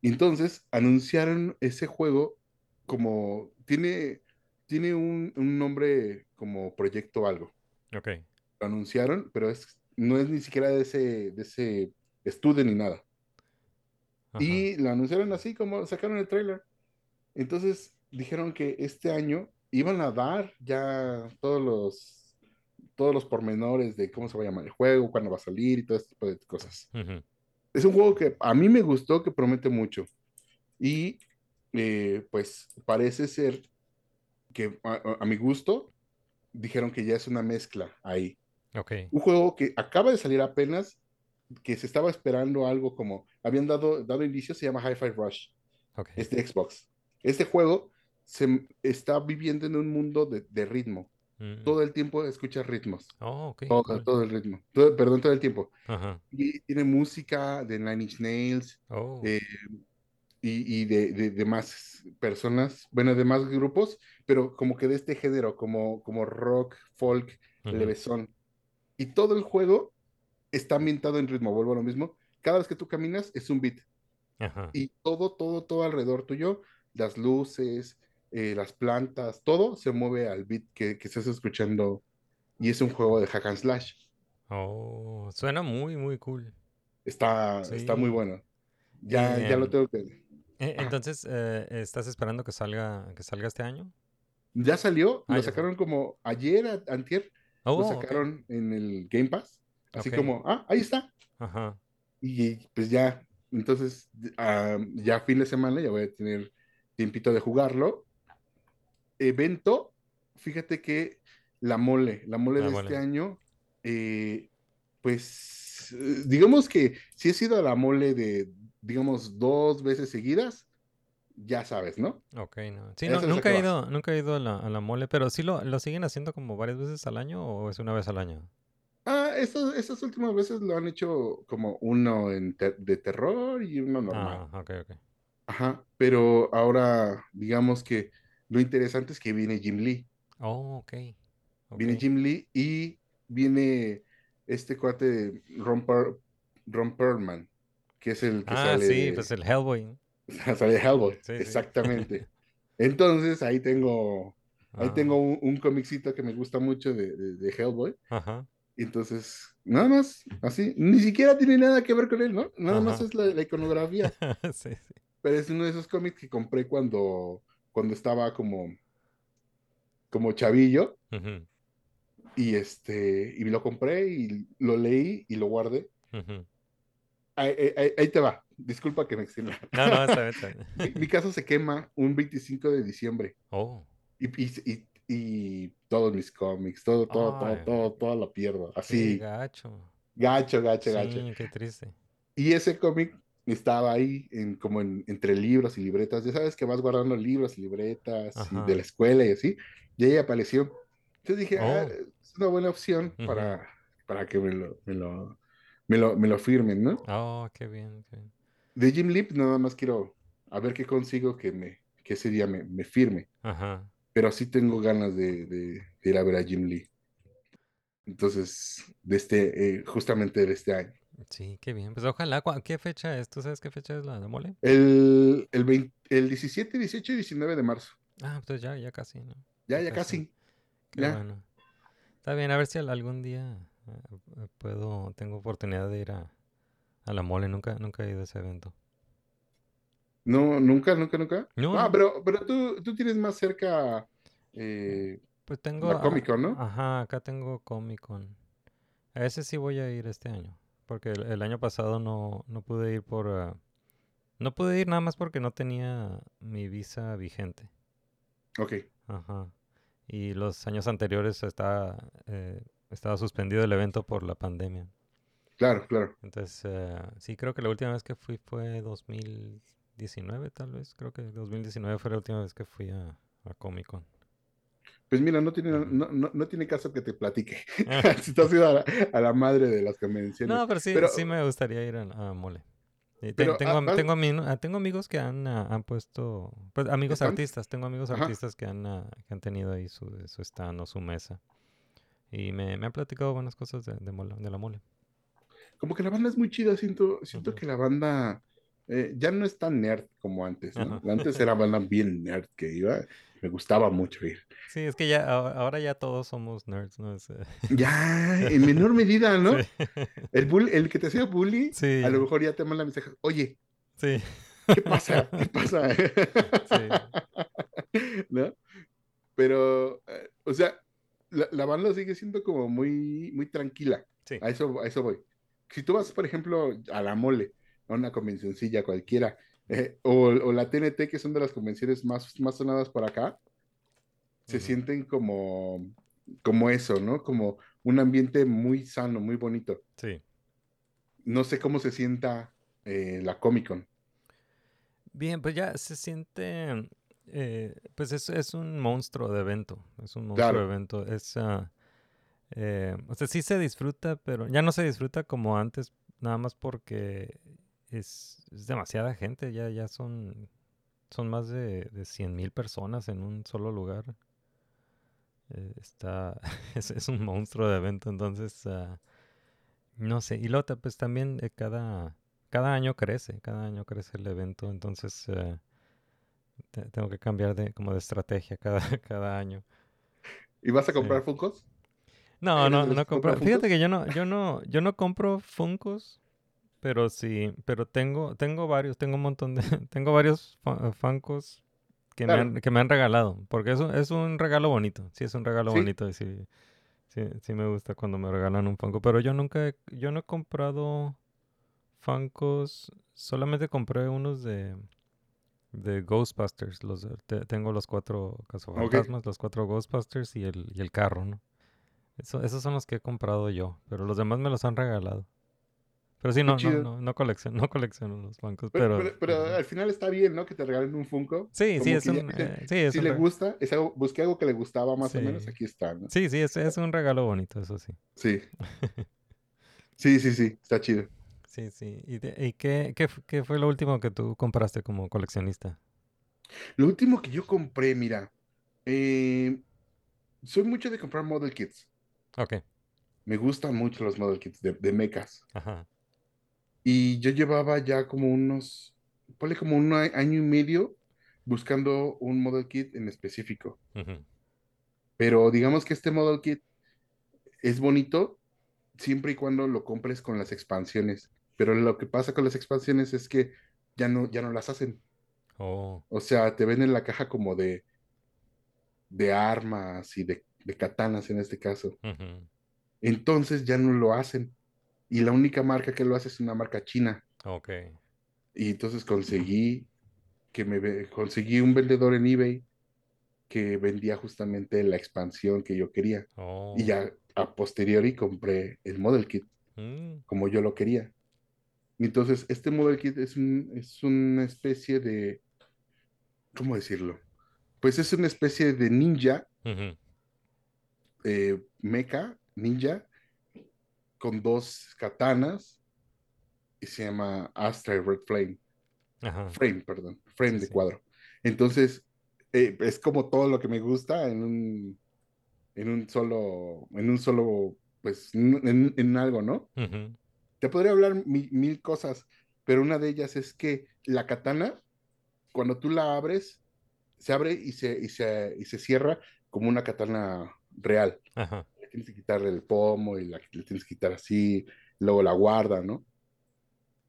Y entonces anunciaron ese juego como, tiene, tiene un, un nombre como proyecto algo. ok, Lo anunciaron, pero es, no es ni siquiera de ese, de ese estudio ni nada. ajá, Y lo anunciaron así como sacaron el trailer. Entonces dijeron que este año iban a dar ya todos los, todos los pormenores de cómo se va a llamar el juego, cuándo va a salir y todo este tipo de cosas. Es un juego que a mí me gustó, que promete mucho. Y eh, pues parece ser que a, mi gusto dijeron que ya es una mezcla ahí. Ok. Un juego que acaba de salir apenas, que se estaba esperando algo como, habían dado, dado inicio, se llama Hi-Fi Rush, Ok. es de Xbox. Este juego se está viviendo en un mundo de, de ritmo. Mm. Todo el tiempo escuchas ritmos. Oh, ok. Todo, cool. todo el ritmo. Todo- perdón, todo el tiempo. Ajá. Y tiene música de Nine Inch Nails Oh. eh, y, y de, de, de más personas, bueno, de más grupos, pero como que de este género, como, como rock, folk, levesón. Y todo el juego está ambientado en ritmo, vuelvo a lo mismo. Cada vez que tú caminas es un beat. Ajá. Y todo, todo, todo alrededor tuyo, las luces, eh, las plantas, todo se mueve al beat que, que estás escuchando. Y es un juego de hack and slash. Oh, suena muy, muy cool. Está, está muy bueno. Ya, ya lo tengo que... Eh, Ajá. Entonces, eh, ¿estás esperando que salga, que salga este año? Ya salió, Ah, lo ya sacaron como ayer, antier, lo Oh, ok. sacaron en el Game Pass. Así como, ah, ahí está. Ajá. Y pues ya, entonces, ah, ya fin de semana ya voy a tener tiempito de jugarlo. Evento, fíjate que la mole, la mole La de mole. este año, eh, pues, digamos que si he sido a la mole de, digamos, dos veces seguidas, ya sabes, ¿no? Ok, no. Sí, no, nunca he ido, nunca he ido a la, a la mole, pero sí lo, lo siguen haciendo como varias veces al año o es una vez al año. Ah, estas, estas últimas veces lo han hecho como uno en ter- de terror y uno normal. Ah, ok, ok. Ajá, pero ahora digamos que lo interesante es que viene Jim Lee. Oh, ok. Viene ok. Jim Lee y viene este cuate de Ron, Per- Ron Perlman, que es el que Ah, sale, sí, pues el Hellboy. sale Hellboy. Sí, sí. Exactamente. Entonces ahí tengo, ahí Ah, tengo un, un comicito que me gusta mucho de, de- de Hellboy. Ajá. Entonces, nada más, así, ni siquiera tiene nada que ver con él, ¿no? Nada más es la, la iconografía. Sí, sí. Pero es uno de esos cómics que compré cuando, cuando estaba como, como chavillo. Ujú, Y este, y lo compré y lo leí y lo guardé. ujú. Ahí, ahí- ahí- ahí te va. Disculpa que me extienda. No, no, está bien, está bien. Mi, mi casa se quema un 25 de diciembre. Oh, Y, y, y- y todos mis cómics, todo, todo, todo, Ay. todo, todo lo pierdo. Así, gacho. gacho, gacho, gacho. Sí, qué triste. Y ese cómic estaba ahí en, como en- entre libros y libretas. Ya sabes que vas guardando libros y libretas y de la escuela y así. Y ahí apareció. Entonces dije, ah, Oh. es una buena opción para, para que me lo, me lo, me lo, me lo firmen, ¿no? Oh, qué bien, qué bien. De Jim Lee, pues, nada más quiero a ver qué consigo que, me, que ese día me, me firme. Ajá. Pero sí tengo ganas de, de- de ir a ver a Jim Lee. Entonces, de este, eh, justamente de este año. Sí, qué bien. Pues ojalá. ¿cuá- ¿Qué fecha es? ¿Tú sabes qué fecha es la de mole? El, el, 20 el 17, 18 y 19 de marzo. Ah, pues ya, ya casi, ¿no? Ya, ya casi. Qué Ya. bueno. Está bien, a ver si al- algún día eh, puedo, tengo oportunidad de ir a, a la mole. Nunca, nunca he ido a ese evento. No, nunca, nunca, nunca. No, ah, pero, pero tú, tú tienes más cerca eh, Pues tengo. la Comic Con, ¿no? Ajá, acá tengo Comic Con. A ese sí voy a ir este año. Porque el, el año pasado no, no pude ir por. ah, no pude ir nada más porque no tenía mi visa vigente. Ok. Ajá. Y los años anteriores estaba, eh, estaba suspendido el evento por la pandemia. Claro, claro. Entonces, eh, sí, creo que la última vez que fui fue 2019, tal vez. Creo que 2019 fue la última vez que fui a, a Comic Con. Pues mira, no tiene, no, no, no tiene caso que te platique. Si has ido a la, a la madre de las convenciones. No, pero sí, Pero- sí me gustaría ir a, a Mole. Y Pero, tengo, ah, tengo, ah, tengo amigos que han, ah, han puesto, pues amigos artistas, tengo amigos Ajá. artistas que han, que han tenido ahí su, su stand o su mesa. Y me, me han platicado buenas cosas de, de, la mole. Como que la banda es muy chida, siento, siento que la banda eh, ya no es tan nerd como antes. Antes era banda bien nerd que iba, me gustaba mucho ir. Sí, es que ya ahora ya todos somos nerds, ¿no? Es, eh, Ya, en menor medida, ¿no? Sí. El, bull- el que te hacía bully, Sí. a lo mejor ya te manda mensajes, oye, Sí, ¿qué pasa? ¿Qué pasa? ¿No? Pero, eh, o sea, la, la banda sigue siendo como muy, muy tranquila. sí. A eso, a eso voy. Si tú vas, por ejemplo, a la mole a una convencioncilla cualquiera. Eh, o, o la TNT, que son de las convenciones más, más sonadas por acá, se sienten como, como eso, ¿no? Como un ambiente muy sano, muy bonito. Sí. No sé cómo se sienta eh, la Comic Con. Bien, pues ya se siente, eh, pues es, es un monstruo de evento, es un monstruo Claro. de evento, es, eh, o sea, sí se disfruta, pero ya no se disfruta como antes, nada más porque es, es demasiada gente, ya, ya son, son más de, de 100 mil personas en un solo lugar. Eh, está, es, es un monstruo de evento, entonces, ah, no sé, y Lota, pues también eh, cada, cada año crece, cada año crece el evento, entonces eh, te- tengo que cambiar de como de estrategia cada, cada año. ¿Y vas a Sí. comprar Funkos? No, ¿Eres no, no compro. Fíjate que yo no, yo no, yo no compro Funkos, pero sí, pero tengo, tengo varios, tengo un montón de, tengo varios Funkos que me han, que me han regalado, porque es un, es un regalo bonito, sí es un regalo Sí. bonito y sí, sí, sí me gusta cuando me regalan un Funko, pero yo nunca, he- yo no he comprado Funkos, solamente compré unos de, de Ghostbusters, los, te- tengo los cuatro cazafantasmas, los cuatro Ghostbusters y el, y el carro, ¿no? Eso, esos son los que he comprado yo, pero los demás me los han regalado. Pero sí, no, no, no, no colecciono, no colecciono los Funkos, Pero, pero... pero, pero ujú. al final está bien, ¿no? Que te regalen un Funko. Sí, sí, Como es que ya un, eh, sí, es si un le gusta, es algo, busqué algo que le gustaba más o menos, aquí está, ¿no? Sí, sí, es, es un regalo bonito, eso sí. Sí. Sí, sí, sí, está chido. Sí, sí. ¿Y, de- y qué, qué, qué fue lo último que tú compraste como coleccionista? Lo último que yo compré, mira, eh, soy mucho de comprar model kits. Ok, Me gustan mucho los model kits de, de mechas. ajá. Y yo llevaba ya como unos, ponle como un año y medio buscando un model kit en específico. Pero digamos que este model kit es bonito siempre y cuando lo compres con las expansiones. Pero lo que pasa con las expansiones es que ya no, ya no las hacen. Oh, O sea, te venden la caja como de, de armas y de, de katanas en este caso. Entonces ya no lo hacen. Y la única marca que lo hace es una marca china. ok. Y entonces conseguí que me conseguí un vendedor en eBay que vendía justamente la expansión que yo quería. Oh, Y ya a posteriori compré el model kit mm, como yo lo quería. Entonces este model kit es un, es una especie de, ¿cómo decirlo? Pues es una especie de ninja, eh, mecha, ninja, con dos katanas y se llama Astra y Red Flame. Ajá. Frame, perdón, frame Sí, de cuadro. Entonces, eh, es como todo lo que me gusta en un, en un solo, en un solo, pues, en, en- algo, ¿no? ujú, Te podría hablar mi- mil cosas, pero una de ellas es que la katana, cuando tú la abres, se abre y se, y se, y se cierra como una katana real. Ajá. Tienes que quitarle el pomo y la, le tienes que quitar así, luego la guarda, ¿no?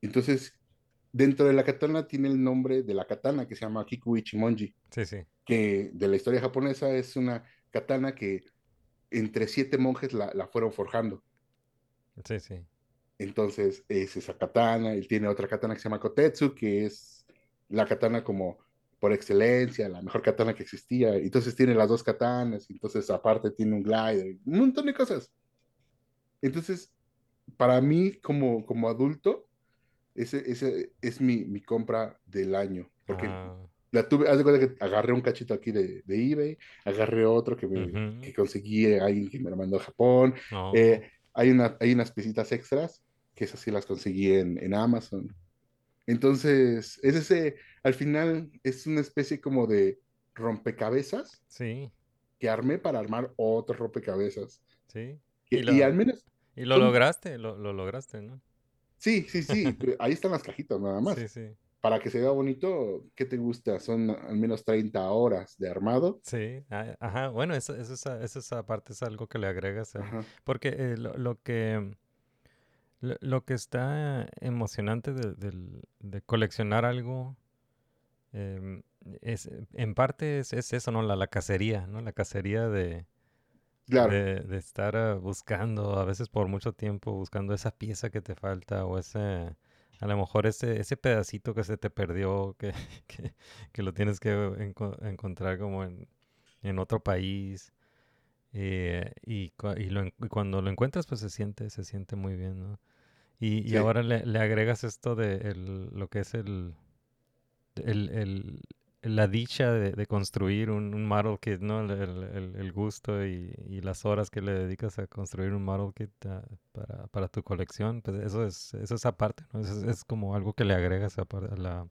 Entonces, dentro de la katana tiene el nombre de la katana que se llama Kiku Ichimonji, Sí, sí. que de la historia japonesa es una katana que entre siete monjes la, la fueron forjando. Sí, sí. Entonces, es esa katana, él tiene otra katana que se llama Kotetsu, que es la katana como por excelencia, la mejor katana que existía. Entonces tiene las dos katanas, entonces aparte tiene un glider, un montón de cosas. Entonces, para mí como, como adulto, ese, ese es mi, mi compra del año, porque Ah, la tuve, haz de cuenta que agarré un cachito aquí de, de eBay, agarré otro que, me, Ujú. que conseguí alguien que me lo mandó a Japón, no. eh, hay, una, hay unas piecitas extras, que esas sí las conseguí en, en Amazon. Entonces, es ese, al final es una especie como de rompecabezas Sí, que armé para armar otro rompecabezas. sí. Y, Y lo- y al menos, Y lo lograste, lo, lo lograste, ¿no? sí, sí, sí, pero ahí están las cajitas nada más. Sí, sí. Para que se vea bonito, ¿qué te gusta? Son al menos 30 horas de armado. Sí, ah, ajá, bueno, eso, eso, es, eso es aparte es algo que le agregas, Ajá. porque eh, lo, lo que lo, lo que está emocionante de, del- de coleccionar algo em, es en parte es, es eso, ¿no? La, la cacería, ¿no? La cacería de, Claro, de, de estar ah, buscando, a veces por mucho tiempo, buscando esa pieza que te falta o ese A lo mejor ese, ese pedacito que se te perdió, que, que, que lo tienes que enco- encontrar como en, en otro país. eh, y, y, lo y cuando lo encuentras, pues se siente, se siente muy bien, ¿no? Y, ahora le, le agregas esto de el- lo que es el, la dicha de, de construir un, un model kit, ¿no? El, el- el- el gusto y, y las horas que le dedicas a construir un model kit ah, para, para tu colección, pues eso es, eso es aparte, ¿no? Eso es, es como algo que le agregas a, la,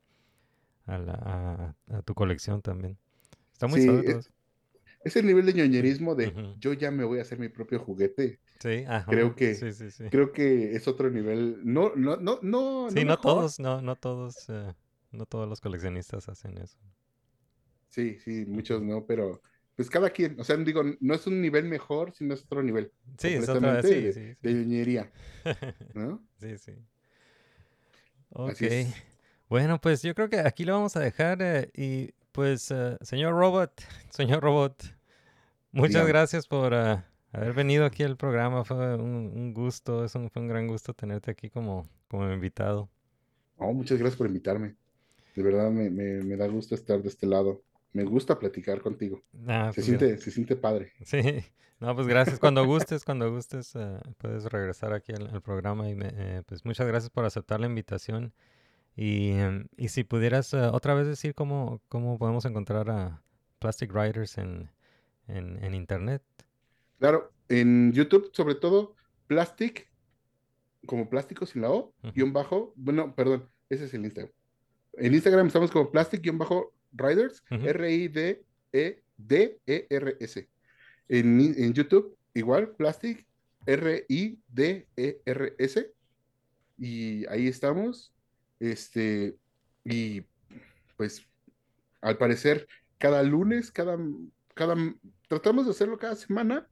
a, la, a, a tu colección también. Está muy Sí, es-. Ese nivel de ñoñerismo de yo ya me voy a hacer mi propio juguete, Sí, ajá, creo que- Sí, sí, sí. creo que es otro nivel. No, no, no, no. Sí, no todos, no, no todos, eh, no todos los coleccionistas hacen eso. Sí, sí, muchos no, pero pues cada quien, o sea, digo, no es un nivel mejor, sino es otro nivel Sí, es otra, sí, de, sí, de ñoñería, ¿no? Sí, sí. Ok. Es. Bueno, pues yo creo que aquí lo vamos a dejar. eh, y pues, eh, señor Robot, señor Robot, muchas Dígame. gracias por eh, haber venido aquí al programa. Fue un, un gusto, es un, fue un gran gusto tenerte aquí como, como invitado. Oh, muchas gracias por invitarme. De verdad me, me, me da gusto estar de este lado. Me gusta platicar contigo. Ah, Se pues, siente, se siente padre. Sí, no, pues gracias. Cuando gustes, cuando gustes, eh, puedes regresar aquí al, al programa y me- eh, pues muchas gracias por aceptar la invitación. Y, em, y si pudieras eh, otra vez decir cómo, cómo podemos encontrar a Plastic Riders en, en, en internet. Claro, en YouTube, sobre todo, Plastic, como plástico sin la O, guion bajo, bueno, perdón, ese es el Instagram. En Instagram estamos como Plastic, guion bajo, Riders. E R-I-D-E-D-E-R-S. En, en YouTube, igual, Plastic, R-I-D-E-R-S. Y ahí estamos. Este, y pues, al parecer, cada lunes, cada, cada, tratamos de hacerlo cada semana,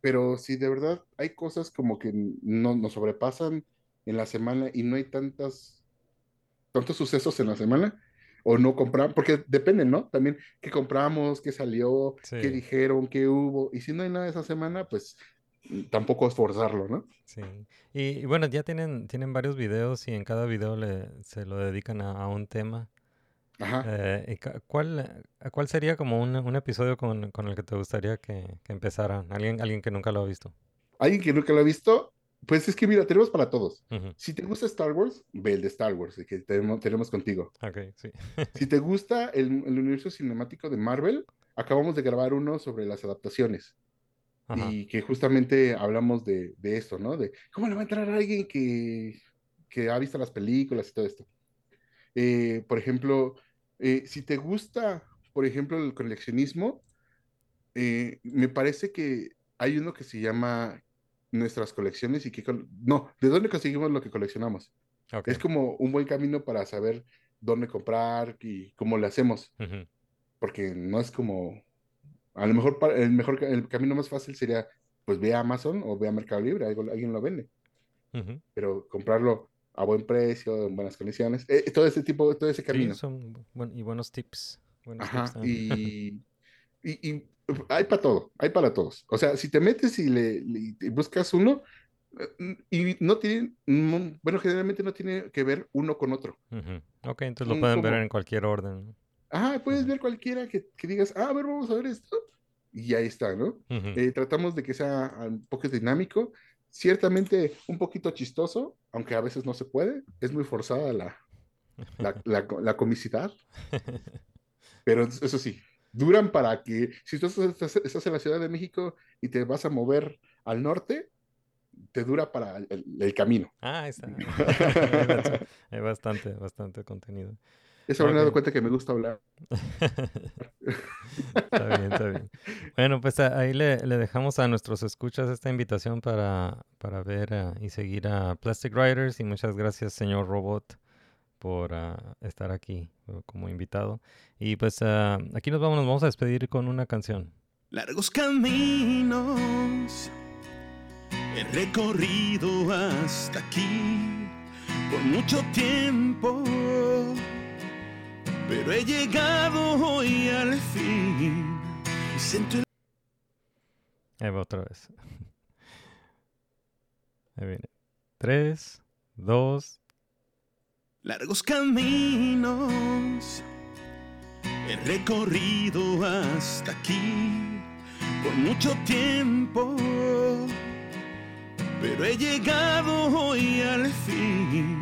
pero si de verdad hay cosas como que no nos sobrepasan en la semana y no hay tantas, tantos sucesos en la semana, o no compramos, porque depende, ¿no? También qué compramos, qué salió, qué dijeron, qué hubo, y si no hay nada esa semana, pues tampoco esforzarlo, ¿no? Sí. Y, y bueno, ya tienen, tienen varios videos y en cada video le, se lo dedican a, a un tema. Ajá. Eh, ¿cuál, ¿Cuál sería como un, un episodio con, con el que te gustaría que, que empezaran? Alguien, alguien que nunca lo ha visto. Alguien que nunca lo ha visto, pues es que mira, tenemos para todos. Si te gusta Star Wars, ve el de Star Wars, el que tenemos, tenemos contigo. Ok, sí. Si te gusta el, el universo cinemático de Marvel, acabamos de grabar uno sobre las adaptaciones. Ajá. Y que justamente hablamos de, de esto, ¿no? De cómo le va a entrar a alguien que, que ha visto las películas y todo esto. Eh, por ejemplo, eh, si te gusta, por ejemplo, el coleccionismo, eh, me parece que hay uno que se llama Nuestras colecciones y que... No, ¿de dónde conseguimos lo que coleccionamos? Ok. Es como un buen camino para saber dónde comprar y cómo le hacemos, Ujú. porque no es como, a lo mejor el mejor, el camino más fácil sería, pues ve a Amazon o ve a Mercado Libre, algo- alguien lo vende, pero comprarlo a buen precio, en buenas condiciones, eh, todo ese tipo, todo ese Sí, camino. son bu- buen- y buenos tips. Buenos Ajá, tips, y, y, y hay para todo, hay para todos. O sea, si te metes y le, le- y buscas uno, eh, y no tienen, bueno, generalmente no tiene que ver uno con otro. Ujú. Ok, entonces lo pueden ver en cualquier orden. Ah, puedes ver cualquiera que, que digas, ah, a ver, vamos a ver esto. Y ahí está, ¿no? Eh, tratamos de que sea ah, un poco dinámico, ciertamente un poquito chistoso, aunque a veces no se puede. Es muy forzada la, la, la, la comicidad, pero eso sí, duran para que, si tú estás, estás en la Ciudad de México y te vas a mover al norte, te dura para el, camino. Ah, está. Hay bastante, bastante contenido. Eso me he dado cuenta que me gusta hablar. Está bien, está bien. Bueno, pues ahí le, le dejamos a nuestros escuchas esta invitación para, para ver eh, y seguir a Plastic Riders y muchas gracias, señor Robot, por ah, estar aquí eh, como invitado. Y pues ah, aquí nos vamos, nos vamos a despedir con una canción. Largos caminos he recorrido hasta aquí por mucho tiempo, pero he llegado hoy al fin y siento el Ahí va otra vez. Ahí viene. Tres, dos. Largos caminos he recorrido hasta aquí por mucho tiempo, pero he llegado hoy al fin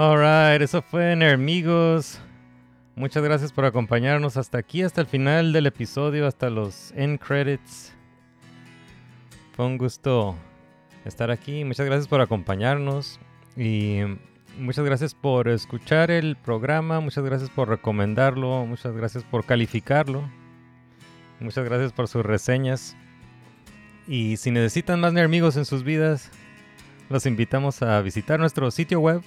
Alright, eso fue Nermigos. Muchas gracias por acompañarnos hasta aquí, hasta el final del episodio, hasta los end credits. Fue un gusto estar aquí. Muchas gracias por acompañarnos. Y muchas gracias por escuchar el programa, muchas gracias por recomendarlo, muchas gracias por calificarlo, muchas gracias por sus reseñas. Y si necesitan más Nermigos en sus vidas, los invitamos a visitar nuestro sitio web,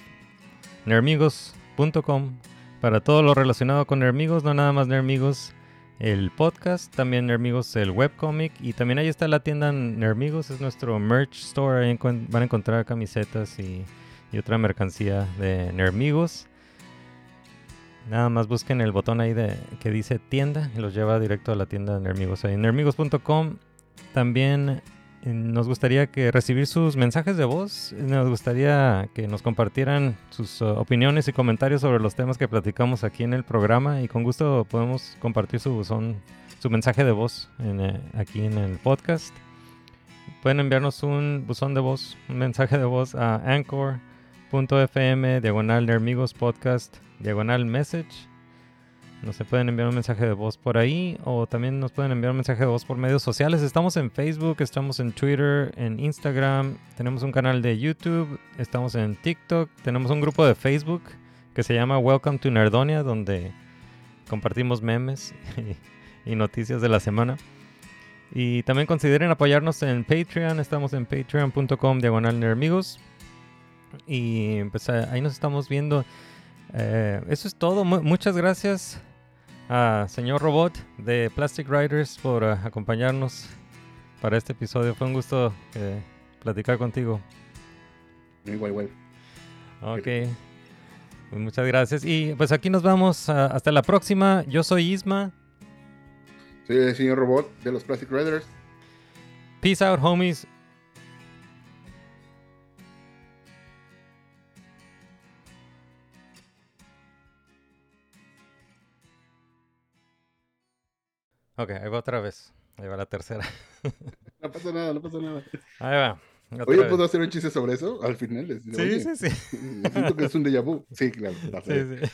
nermigos.com, para todo lo relacionado con Nermigos, no nada más Nermigos el podcast, también Nermigos el webcomic y también ahí está la tienda Nermigos, es nuestro merch store, ahí van a encontrar camisetas y y otra mercancía de Nermigos. Nada más busquen el botón ahí de, que dice tienda y los lleva directo a la tienda de Nermigos. Ahí en nermigos.com también nos gustaría que recibir sus mensajes de voz. Nos gustaría que nos compartieran sus uh, opiniones y comentarios sobre los temas que platicamos aquí en el programa y con gusto podemos compartir su buzón, su mensaje de voz eh, aquí en el podcast. Pueden enviarnos un buzón de voz, un mensaje de voz a Anchor fm diagonal de amigos podcast diagonal message nos pueden enviar un mensaje de voz por ahí o también nos pueden enviar un mensaje de voz por medios sociales. Estamos en Facebook, estamos en Twitter, en Instagram, tenemos un canal de YouTube, estamos en TikTok, tenemos un grupo de Facebook que se llama Welcome to Nerdonia donde compartimos memes y, noticias de la semana. Y también consideren apoyarnos en Patreon, estamos en patreon.com diagonal nermigos. Y pues ahí nos estamos viendo. Eh, eso es todo. muchas gracias a señor Robot de Plastic Riders por uh, acompañarnos para este episodio. Fue un gusto eh, platicar contigo. Igual, igual. Ok. Muchas gracias. Y pues aquí nos vamos. Uh, hasta la próxima. Yo soy Isma. Soy el señor Robot de los Plastic Riders. Peace out, homies. Ok, ahí va otra vez. Ahí va la tercera. No pasa nada, no pasa nada. Ahí va. Oye, ¿puedo hacer un chiste sobre eso al final? sí, sí, sí. Siento que es un déjà vu. Sí, claro. Sí, sí.